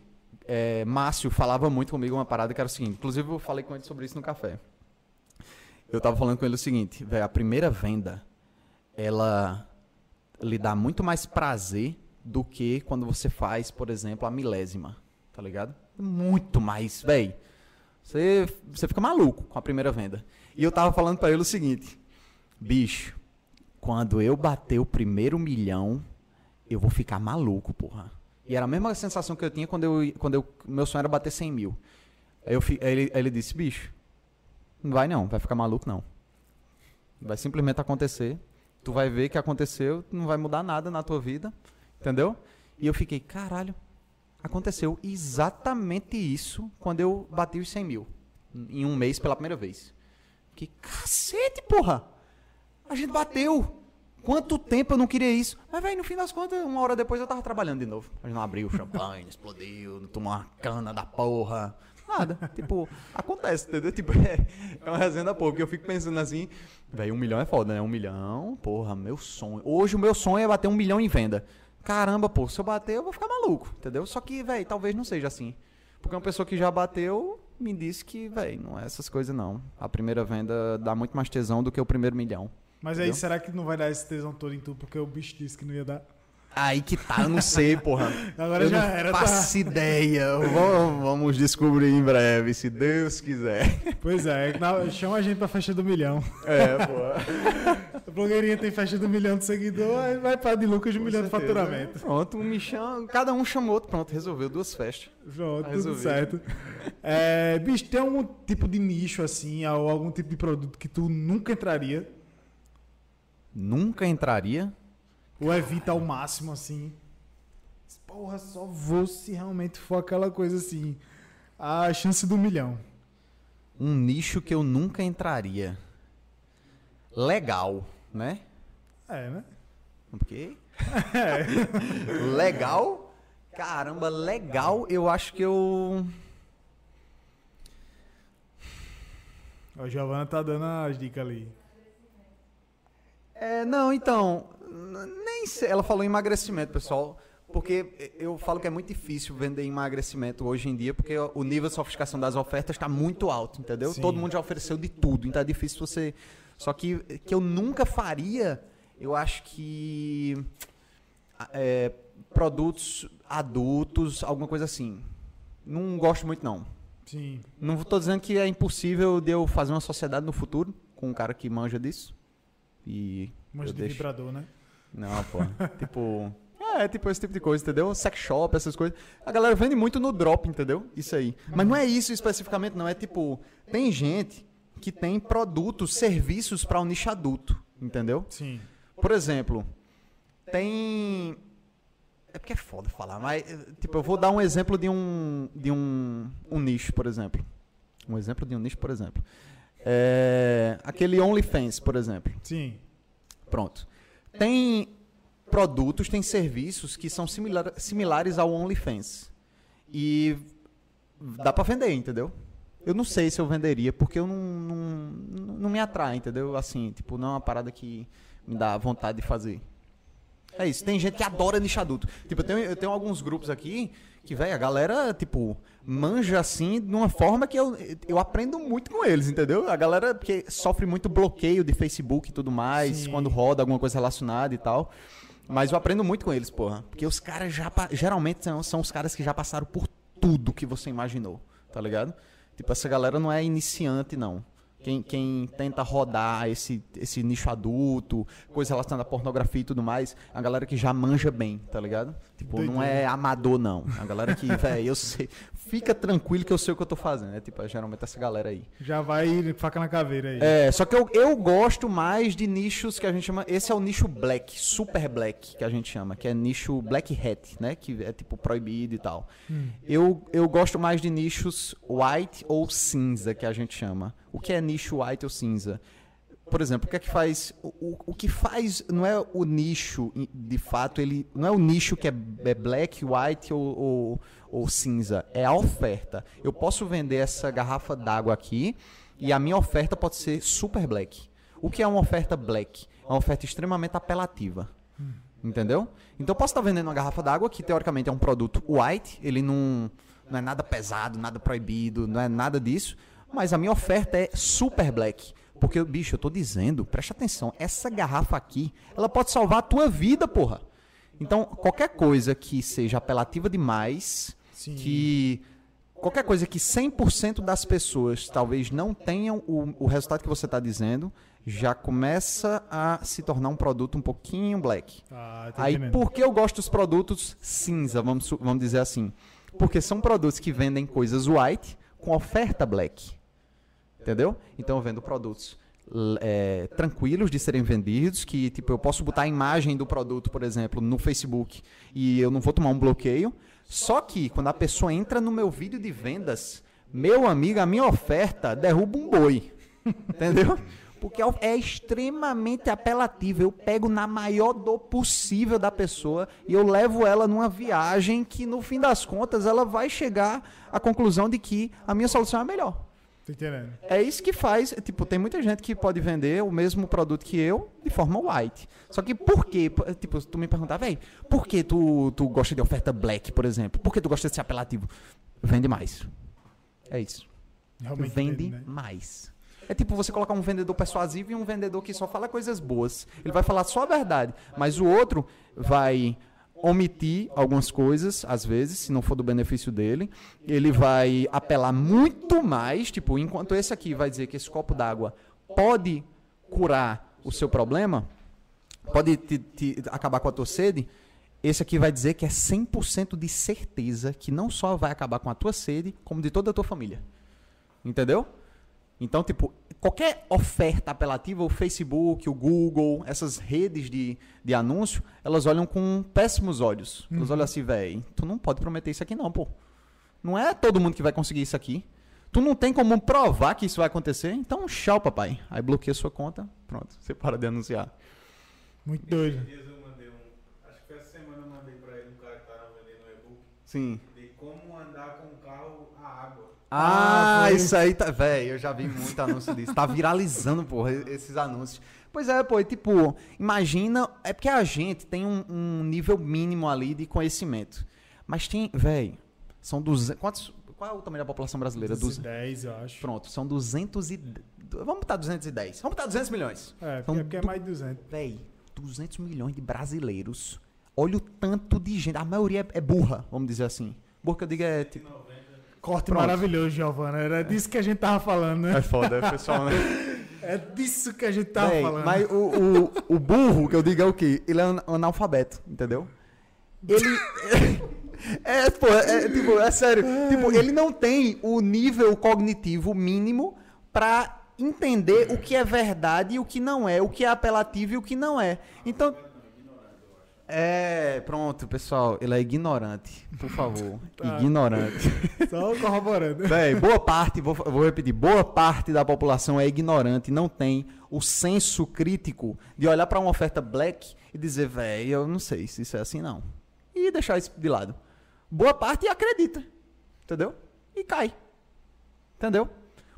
é, Márcio falava muito comigo uma parada que era o seguinte, inclusive eu falei com ele sobre isso no café. Eu tava falando com ele o seguinte, velho, a primeira venda, ela lhe dá muito mais prazer do que quando você faz, por exemplo, a milésima, tá ligado? Muito mais, véi. Você, você fica maluco com a primeira venda. E eu tava falando pra ele o seguinte, bicho, quando eu bater o primeiro milhão, eu vou ficar maluco, porra. E era a mesma sensação que eu tinha quando eu, quando eu, meu sonho era bater 100 mil. Aí, eu, ele, ele disse, bicho, não vai não, vai ficar maluco não. Vai simplesmente acontecer. Tu vai ver que aconteceu, não vai mudar nada na tua vida, entendeu? E eu fiquei, caralho, aconteceu exatamente isso quando eu bati os 100 mil. Em um mês pela primeira vez. Fiquei, cacete, porra! A gente bateu! Quanto tempo eu não queria isso? Mas, velho, no fim das contas, uma hora depois eu tava trabalhando de novo. A gente não abriu o champanhe, explodiu, não tomou uma cana da porra. Nada. tipo, acontece, entendeu? Tipo, é, é uma resenha da porra. Porque eu fico pensando assim, velho, um milhão é foda, né? Um milhão, porra, meu sonho. Hoje o meu sonho é bater um milhão em venda. Caramba, pô, se eu bater, eu vou ficar maluco, entendeu? Só que, velho, talvez não seja assim. Porque uma pessoa que já bateu me disse que, velho, não é essas coisas não. A primeira venda dá muito mais tesão do que o primeiro milhão. Mas aí, Entendeu? será que não vai dar esse tesão todo em tu? Porque o bicho disse que não ia dar. Aí que tá, eu não sei, porra. Agora eu já não era, tá? faço ideia. Vamos, vamos descobrir em breve, se Deus quiser. Pois é, chama a gente pra festa do milhão. É, porra. A blogueirinha tem festa do milhão de seguidor, aí vai pra de lucas de um milhão de faturamento. Pronto, me chama, cada um chamou outro, pronto, resolveu duas festas. Pronto, tudo certo. É, bicho, tem algum tipo de nicho assim, ou algum tipo de produto que tu nunca entraria? Nunca entraria. Ou evita ao máximo assim? Porra, só vou se realmente for aquela coisa assim. A chance do milhão. Um nicho que eu nunca entraria. Legal, né? É, né? Porque. legal? Caramba, legal, eu acho que eu. A Giovana tá dando as dicas ali. É, não, então. Nem sei. Ela falou em emagrecimento, pessoal. Porque eu falo que é muito difícil vender emagrecimento hoje em dia, porque o nível de sofisticação das ofertas está muito alto, entendeu? Sim. Todo mundo já ofereceu de tudo, então é difícil você. Só que que eu nunca faria, eu acho que. é, produtos adultos, alguma coisa assim. Não gosto muito, não. Sim. Não estou dizendo que é impossível de eu fazer uma sociedade no futuro com um cara que manja disso. E. Eu de deixo- vibrador, né? Não, pô. tipo. É, tipo esse tipo de coisa, entendeu? Sex shop, essas coisas. A galera vende muito no drop, entendeu? Isso aí. Mas não é isso especificamente, não. É tipo. Tem gente que tem produtos, serviços para o nicho adulto, entendeu? Sim. Por exemplo, tem. É porque é foda falar, mas. Tipo, eu vou dar um exemplo de um. De um, um nicho, por exemplo. Um exemplo de um nicho, por exemplo. É, aquele OnlyFans, por exemplo. Sim. Pronto. Tem produtos, tem serviços que são similar- similares ao OnlyFans. E dá pra vender, entendeu? Eu não sei se eu venderia, porque eu não, não, não me atrai, entendeu? Assim, tipo, não é uma parada que me dá vontade de fazer. É isso, tem gente que adora nicho adulto. Tipo, eu tenho, eu tenho alguns grupos aqui que, velho, a galera, tipo, manja assim de uma forma que eu, eu aprendo muito com eles, entendeu? A galera que sofre muito bloqueio de Facebook e tudo mais, Sim. quando roda alguma coisa relacionada e tal. Mas eu aprendo muito com eles, porra. Porque os caras já. Geralmente são, são os caras que já passaram por tudo que você imaginou, tá ligado? Tipo, essa galera não é iniciante, não. Quem, quem tenta rodar esse, esse nicho adulto, coisa relacionada à pornografia e tudo mais, a galera que já manja bem, tá ligado? Tipo, não é amador, não. A galera que, velho, eu sei. Fica tranquilo que eu sei o que eu tô fazendo. É tipo, é geralmente essa galera aí. Já vai faca na caveira aí. É, só que eu, eu gosto mais de nichos que a gente chama. Esse é o nicho black, super black, que a gente chama, que é nicho black hat, né? Que é tipo proibido e tal. Eu, eu gosto mais de nichos white ou cinza, que a gente chama. O que é nicho white ou cinza? Por exemplo, o que é que faz. O, o, que faz. Não é o nicho, de fato, ele. Não é o nicho que é, é black, white ou, ou, ou cinza. É a oferta. Eu posso vender essa garrafa d'água aqui e a minha oferta pode ser super black. O que é uma oferta black? É uma oferta extremamente apelativa. Entendeu? Então eu posso estar vendendo uma garrafa d'água que teoricamente é um produto white, ele não, não é nada pesado, nada proibido, não é nada disso, mas a minha oferta é super black. Porque, bicho, eu tô dizendo, presta atenção, essa garrafa aqui, ela pode salvar a tua vida, porra. Então, qualquer coisa que seja apelativa demais, Sim. que qualquer coisa que 100% das pessoas talvez não tenham o, o resultado que você está dizendo, já começa a se tornar um produto um pouquinho black. Ah, Aí, por que eu gosto dos produtos cinza, vamos, vamos dizer assim? Porque são produtos que vendem coisas white com oferta black. Entendeu? Então eu vendo produtos é, tranquilos de serem vendidos, que tipo, eu posso botar a imagem do produto, por exemplo, no Facebook e eu não vou tomar um bloqueio. Só que quando a pessoa entra no meu vídeo de vendas, meu amigo, a minha oferta derruba um boi. Entendeu? Porque é- é extremamente apelativo. Eu pego na maior dor possível da pessoa e eu levo ela numa viagem que, no fim das contas, ela vai chegar à conclusão de que a minha solução é melhor. Tô entendendo. É isso que faz, tipo, tem muita gente que pode vender o mesmo produto que eu de forma white. Só que por quê? Tipo, tu me perguntar, velho, por que tu, tu gosta de oferta black, por exemplo? Por que tu gosta de ser apelativo? Vende mais. É isso. Realmente Vende né? mais. É tipo você colocar um vendedor persuasivo e um vendedor que só fala coisas boas. Ele vai falar só a verdade, mas o outro vai omitir algumas coisas, às vezes, se não for do benefício dele. Ele vai apelar muito mais, tipo, enquanto esse aqui vai dizer que esse copo d'água pode curar o seu problema, pode te- te acabar com a tua sede, esse aqui vai dizer que é 100% de certeza que não só vai acabar com a tua sede, como de toda a tua família. Entendeu? Então, tipo, qualquer oferta apelativa, o Facebook, o Google, essas redes de, de anúncio, elas olham com péssimos olhos. Elas olham assim, velho, tu não pode prometer isso aqui não, pô. Não é todo mundo que vai conseguir isso aqui. Tu não tem como provar que isso vai acontecer, então tchau, papai. Aí bloqueia sua conta, pronto, você para de anunciar. Muito doido. Esses dias eu mandei um. Acho que foi essa semana eu mandei pra ele um cara que tava vendendo um e-book Sim. de como andar com o carro a água. Ah, Ah, isso aí tá. Véi, eu já vi muito anúncio disso. Tá viralizando, porra, esses anúncios. Pois é, pô, tipo, imagina. É porque a gente tem um, um nível mínimo ali de conhecimento. Mas tem. Véi, são 200. Quantos, qual é o tamanho da população brasileira? 200. 10, eu acho. Pronto, são 200 e. Vamos botar 210. Vamos botar 200 milhões. É, São porque, porque é du- mais de 200. Véi, 200 milhões de brasileiros. Olha o tanto de gente. A maioria é, é burra, vamos dizer assim. Burra que eu digo é tipo. Corte Pronto. maravilhoso, Giovana. Era disso que a gente tava falando, né? É foda, pessoal, né? É disso que a gente tava Véi, falando. Mas o, o, o burro, que eu digo é o quê? Ele é an- analfabeto, entendeu? Ele. é, pô, é, tipo, é sério. Tipo, ele não tem o nível cognitivo mínimo pra entender o que é verdade e o que não é, o que é apelativo e o que não é. Então. É, pronto, pessoal. Ele é ignorante, por favor. Tá. Ignorante. Só corroborando. Véi, boa parte, vou, vou repetir, boa parte da população é ignorante, não tem o senso crítico de olhar para uma oferta black e dizer, velho, eu não sei se isso é assim não. E deixar isso de lado. Boa parte acredita, entendeu? E cai. Entendeu?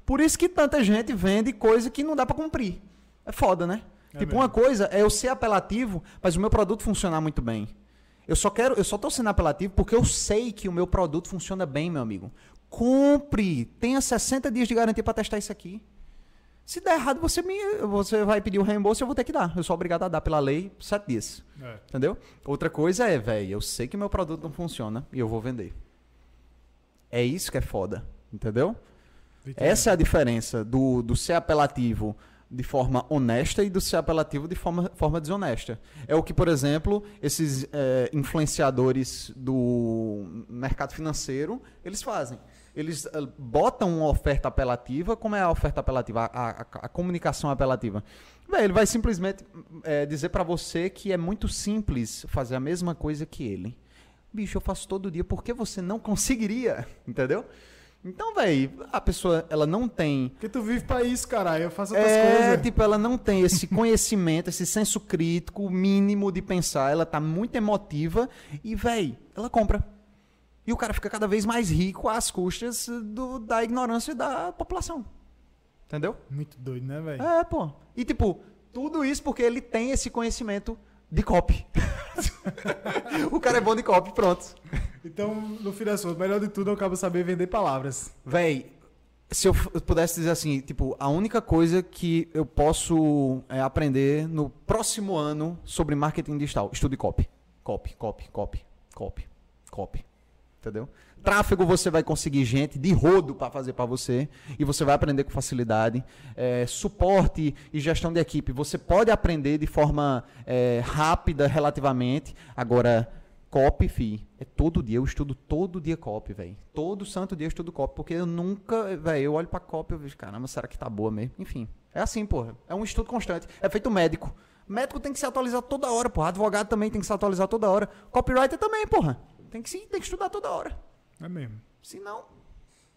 Por isso que tanta gente vende coisa que não dá para cumprir. É foda, né? É tipo, mesmo. uma coisa é eu ser apelativo, mas o meu produto funcionar muito bem. Eu só quero, eu só tô sendo apelativo porque eu sei que o meu produto funciona bem, meu amigo. Compre, tenha 60 dias de garantia para testar isso aqui. Se der errado, você me, você vai pedir o reembolso, eu vou ter que dar. Eu sou obrigado a dar pela lei 7 dias. É. Entendeu? Outra coisa é, velho, eu sei que meu produto não funciona e eu vou vender. É isso que é foda, entendeu? Essa é a diferença do, do ser apelativo de forma honesta e do ser apelativo de forma, forma desonesta. É o que, por exemplo, esses eh, influenciadores do mercado financeiro, eles fazem. Eles eh, botam uma oferta apelativa. Como é a oferta apelativa? A, a- a comunicação apelativa. Véi, ele vai simplesmente eh, dizer pra você que é muito simples fazer a mesma coisa que ele. Bicho, eu faço todo dia, por que você não conseguiria? Entendeu? Então, velho, a pessoa, ela não tem Porque tu vive pra isso, caralho. Eu faço outras é, coisas. tipo, ela não tem esse conhecimento, esse senso crítico mínimo de pensar. Ela tá muito emotiva e, véi, ela compra. E o cara fica cada vez mais rico às custas do- da ignorância da população. Entendeu? Muito doido, né, velho? É, pô. E, tipo, tudo isso porque ele tem esse conhecimento de copy. o cara é bom de copy, pronto. Então, no fim das contas, melhor de tudo é o cabo saber vender palavras. Véi, se eu pudesse dizer assim, tipo, a única coisa que eu posso é, aprender no próximo ano sobre marketing digital, estude copy. Copy, copy, copy, copy, copy. Entendeu? Tráfego você vai conseguir gente de rodo para fazer para você e você vai aprender com facilidade. É, suporte e gestão de equipe você pode aprender de forma é, rápida relativamente. Agora, copy, fi, é todo dia. Eu estudo todo dia copy, velho. Todo santo dia eu estudo copy porque eu nunca, velho, eu olho para copy e vejo, caramba, será que tá boa mesmo? Enfim, é assim, porra. É um estudo constante. É feito médico. Médico tem que se atualizar toda hora, porra. Advogado também tem que se atualizar toda hora. Copywriter também, porra. Tem que, sim, tem que estudar toda hora. É mesmo. Se não,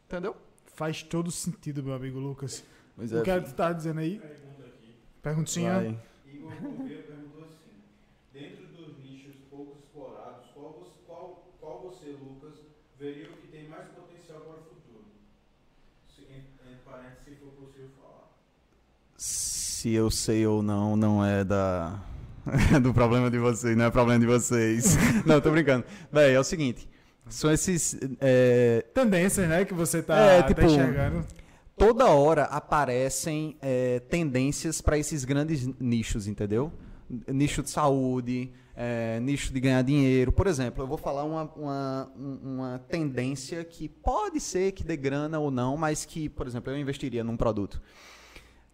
entendeu? Faz todo sentido, meu amigo Lucas. Pois o que é que tu tá dizendo aí? Pergunta aqui. Perguntinha. Vai. Igor Gouveia perguntou assim: dentro dos nichos pouco explorados, qual você, qual, qual você, Lucas, veria o que tem mais potencial para o futuro? Se, entre, entre parênteses, se for possível falar. Se eu sei ou não, não é da. do problema de vocês, não é problema de vocês. não, tô brincando. Véi, é o seguinte. São esses. é, Tendências, né? Que você tá, É, tá tipo, enxergando. toda hora aparecem é, tendências para esses grandes nichos, entendeu? Nicho de saúde, é, nicho de ganhar dinheiro. Por exemplo, eu vou falar uma, uma, um- uma tendência que pode ser que dê grana ou não, mas que, por exemplo, eu investiria num produto.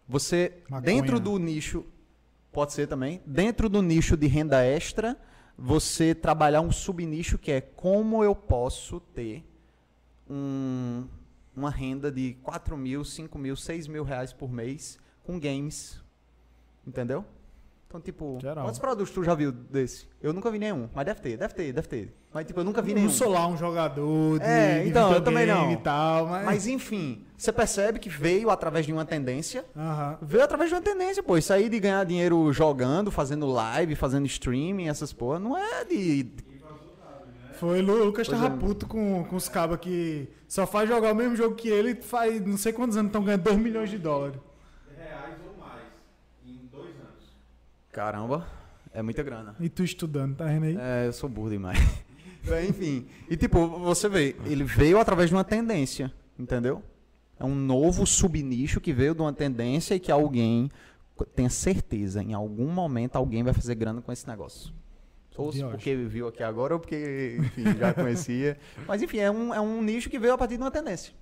Você, Maconha. dentro do nicho, pode ser também, dentro do nicho de renda extra, você trabalhar um subnicho que é como eu posso ter um- uma renda de 4 mil, 5 mil, 6 mil reais por mês com games. Entendeu? Então, tipo, Geral. quantos produtos tu já viu desse? Eu nunca vi nenhum, mas deve ter, deve ter, deve ter. Mas, tipo, eu nunca vi nenhum. Não sou lá um jogador de, É, então, eu também não. e tal, mas... Mas, enfim, você percebe que veio através de uma tendência. Aham. Veio através de uma tendência, pô. Isso aí de ganhar dinheiro jogando, fazendo live, fazendo streaming, essas porra, não é de. Foi, Lu- Lucas Pois tava é. puto com, com os cabas que só faz jogar o mesmo jogo que ele faz não sei quantos anos estão ganhando 2 milhões de dólares. Reais ou mais, em dois anos. Caramba, é muita grana. E tu estudando, tá aí? É, eu sou burro demais. Bem, Enfim. E tipo, você vê, ele veio através de uma tendência, entendeu? É um novo subnicho que veio de uma tendência e que alguém tenha certeza, em algum momento alguém vai fazer grana com esse negócio. Ou De porque viu aqui agora, ou porque, enfim, já conhecia. Mas enfim, é um, é um nicho que veio a partir de uma tendência.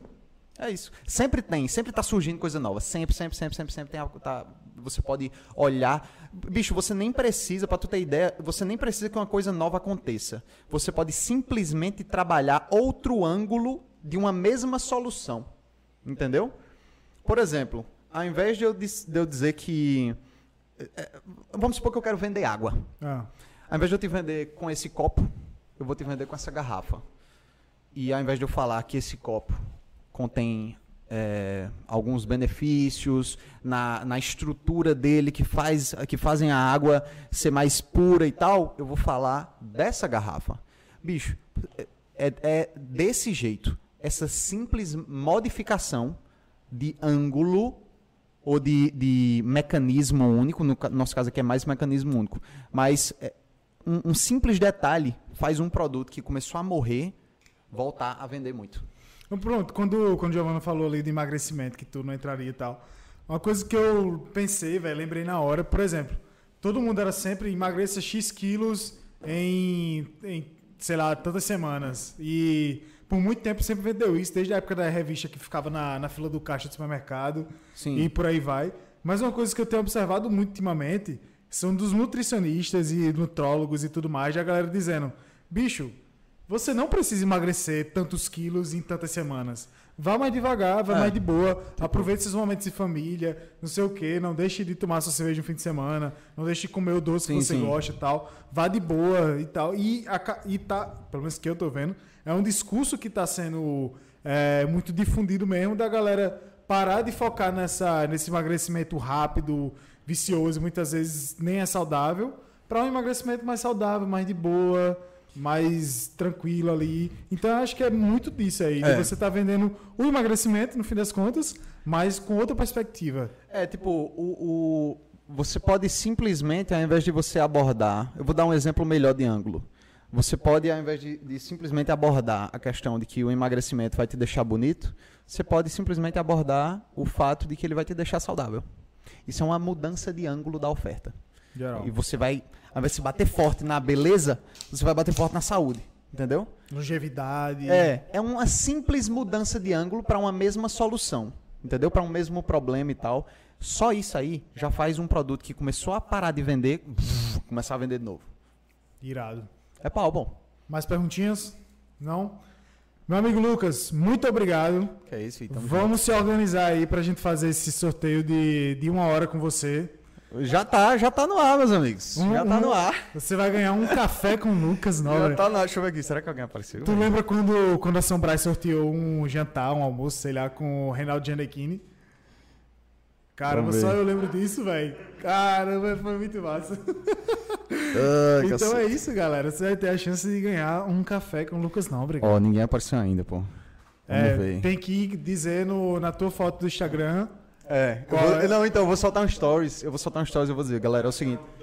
É isso. Sempre tem, sempre tá surgindo coisa nova. Sempre, sempre, sempre, sempre, sempre tem algo. Tá, você pode olhar. Bicho, você nem precisa, pra tu ter ideia, você nem precisa que uma coisa nova aconteça. Você pode simplesmente trabalhar outro ângulo de uma mesma solução. Entendeu? Por exemplo, ao invés de eu, dis- de eu dizer que. é, é, Vamos supor que eu quero vender água. Ah, Ao invés de eu te vender com esse copo, eu vou te vender com essa garrafa. E ao invés de eu falar que esse copo contém é, alguns benefícios na, na estrutura dele que, faz, que fazem a água ser mais pura e tal, eu vou falar dessa garrafa. Bicho, é, é desse jeito. Essa simples modificação de ângulo ou de, de mecanismo único, no nosso caso aqui é mais mecanismo único, mas é, um, um simples detalhe faz um produto que começou a morrer voltar a vender muito. Então, pronto, quando, quando o Giovanna falou ali de emagrecimento, que tu não entraria e tal, uma coisa que eu pensei, velho, lembrei na hora, por exemplo, todo mundo era sempre emagreça X quilos em, em, sei lá, tantas semanas. E por muito tempo sempre vendeu isso, desde a época da revista que ficava na, na fila do caixa do supermercado Sim. e por aí vai. Mas uma coisa que eu tenho observado muito ultimamente são dos nutricionistas e nutrólogos e tudo mais, a galera dizendo: bicho, você não precisa emagrecer tantos quilos em tantas semanas. Vá mais devagar, vá É. mais de boa, aproveite seus momentos de família, não sei o que, não deixe de tomar sua cerveja no fim de semana, não deixe de comer o doce Sim, que você sim. gosta e tal. Vá de boa e tal. E, aca- e tá, pelo menos que eu tô vendo, é um discurso que tá sendo é, muito difundido mesmo da galera parar de focar nessa, nesse emagrecimento rápido, vicioso, muitas vezes nem é saudável, para um emagrecimento mais saudável, mais de boa, mais tranquilo ali. Então eu acho que é muito disso aí. É. Você tá vendendo o emagrecimento, no fim das contas, mas com outra perspectiva. É, tipo, o, o- você pode simplesmente, ao invés de você abordar, eu vou dar um exemplo melhor de ângulo. Você pode, ao invés de, de simplesmente abordar a questão de que o emagrecimento vai te deixar bonito, você pode simplesmente abordar o fato de que ele vai te deixar saudável. Isso é uma mudança de ângulo da oferta. Geral. E você vai, ao invés de bater forte na beleza, você vai bater forte na saúde. Entendeu? Longevidade. É, é uma simples mudança de ângulo para uma mesma solução. Entendeu? Para um mesmo problema e tal. Só isso aí já faz um produto que começou a parar de vender, começar a vender de novo. Irado. É pau, bom. Mais perguntinhas? Não? Meu amigo Lucas, muito obrigado. Que é isso, Vitor. Vamos se organizar aí pra gente fazer esse sorteio de, de uma hora com você. Já tá, já tá no ar, meus amigos. Um- já tá no ar. Você vai ganhar um café com o Lucas Já Nobre. tá no ar. Deixa eu ver aqui. Será que alguém apareceu? Tu lembra quando, quando a São Brás sorteou um jantar, um almoço, sei lá, com o Reinaldo Gianecchini? Caramba, só eu lembro disso, velho. Caramba, foi muito massa. Ah, então cacete. é isso, galera. Você vai ter a chance de ganhar um café com o Lucas Nobre. Ó, ninguém apareceu ainda, pô. Vamos É, ver. tem que dizer no, na tua foto do Instagram. É, Qual vou- é? não, então, eu vou soltar um stories. Eu vou soltar um stories e eu vou dizer, galera, é o seguinte.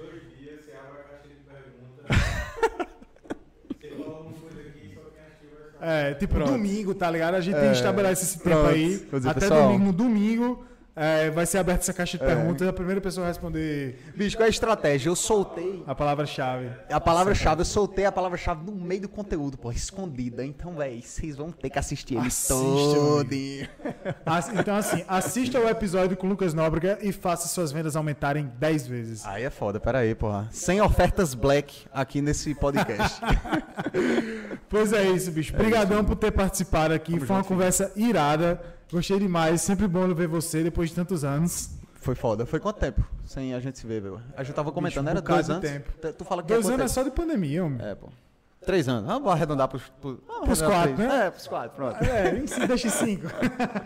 É, tipo, Pronto. domingo, tá ligado? A gente É, estabelece esse tempo pronto. aí. Dizer, Até pessoal. domingo. No domingo é, vai ser aberta essa caixa de É. perguntas. A primeira pessoa a responder Bicho, qual é a estratégia? Eu soltei a palavra-chave. a palavra-chave, eu soltei a palavra-chave no meio do conteúdo, pô, escondida. Então, véi, vocês vão ter que assistir ele Assista, todo. Então, assim, assista o episódio com o Lucas Nóbrega e faça suas vendas aumentarem 10 vezes. Aí é foda, pera aí, porra. Sem ofertas black aqui nesse podcast. Pois é isso, bicho. Obrigadão por ter participado aqui. Foi uma conversa irada. Gostei demais. Sempre bom ver você depois de tantos anos. Foi foda. Foi quanto tempo sem a gente se ver, velho? A gente tava comentando, um era dois anos? tempo. Tu- fala que Dois é anos é tempo? só de pandemia, homem. É, pô. Três anos. Vamos arredondar pros... Pros, vamos Pros quatro, três. né? É, pros quatro, pronto. É, si, deixa cinco.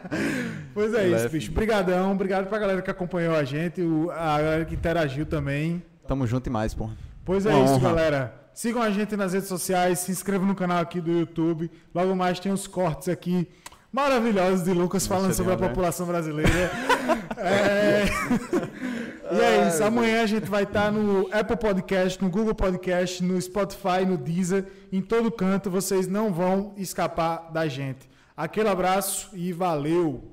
pois é isso, Leve. bicho. Obrigadão. Obrigado pra galera que acompanhou a gente, a galera que interagiu também. Tamo junto e mais, pô. Pois é Uma isso, honra. galera. Sigam a gente nas redes sociais, se inscrevam no canal aqui do YouTube. Logo mais tem uns cortes aqui maravilhosos de Lucas falando sobre a né? população brasileira. É, E é isso. Amanhã a gente vai estar no Apple Podcast, no Google Podcast, no Spotify, no Deezer, em todo canto. Vocês não vão escapar da gente. Aquele abraço e valeu!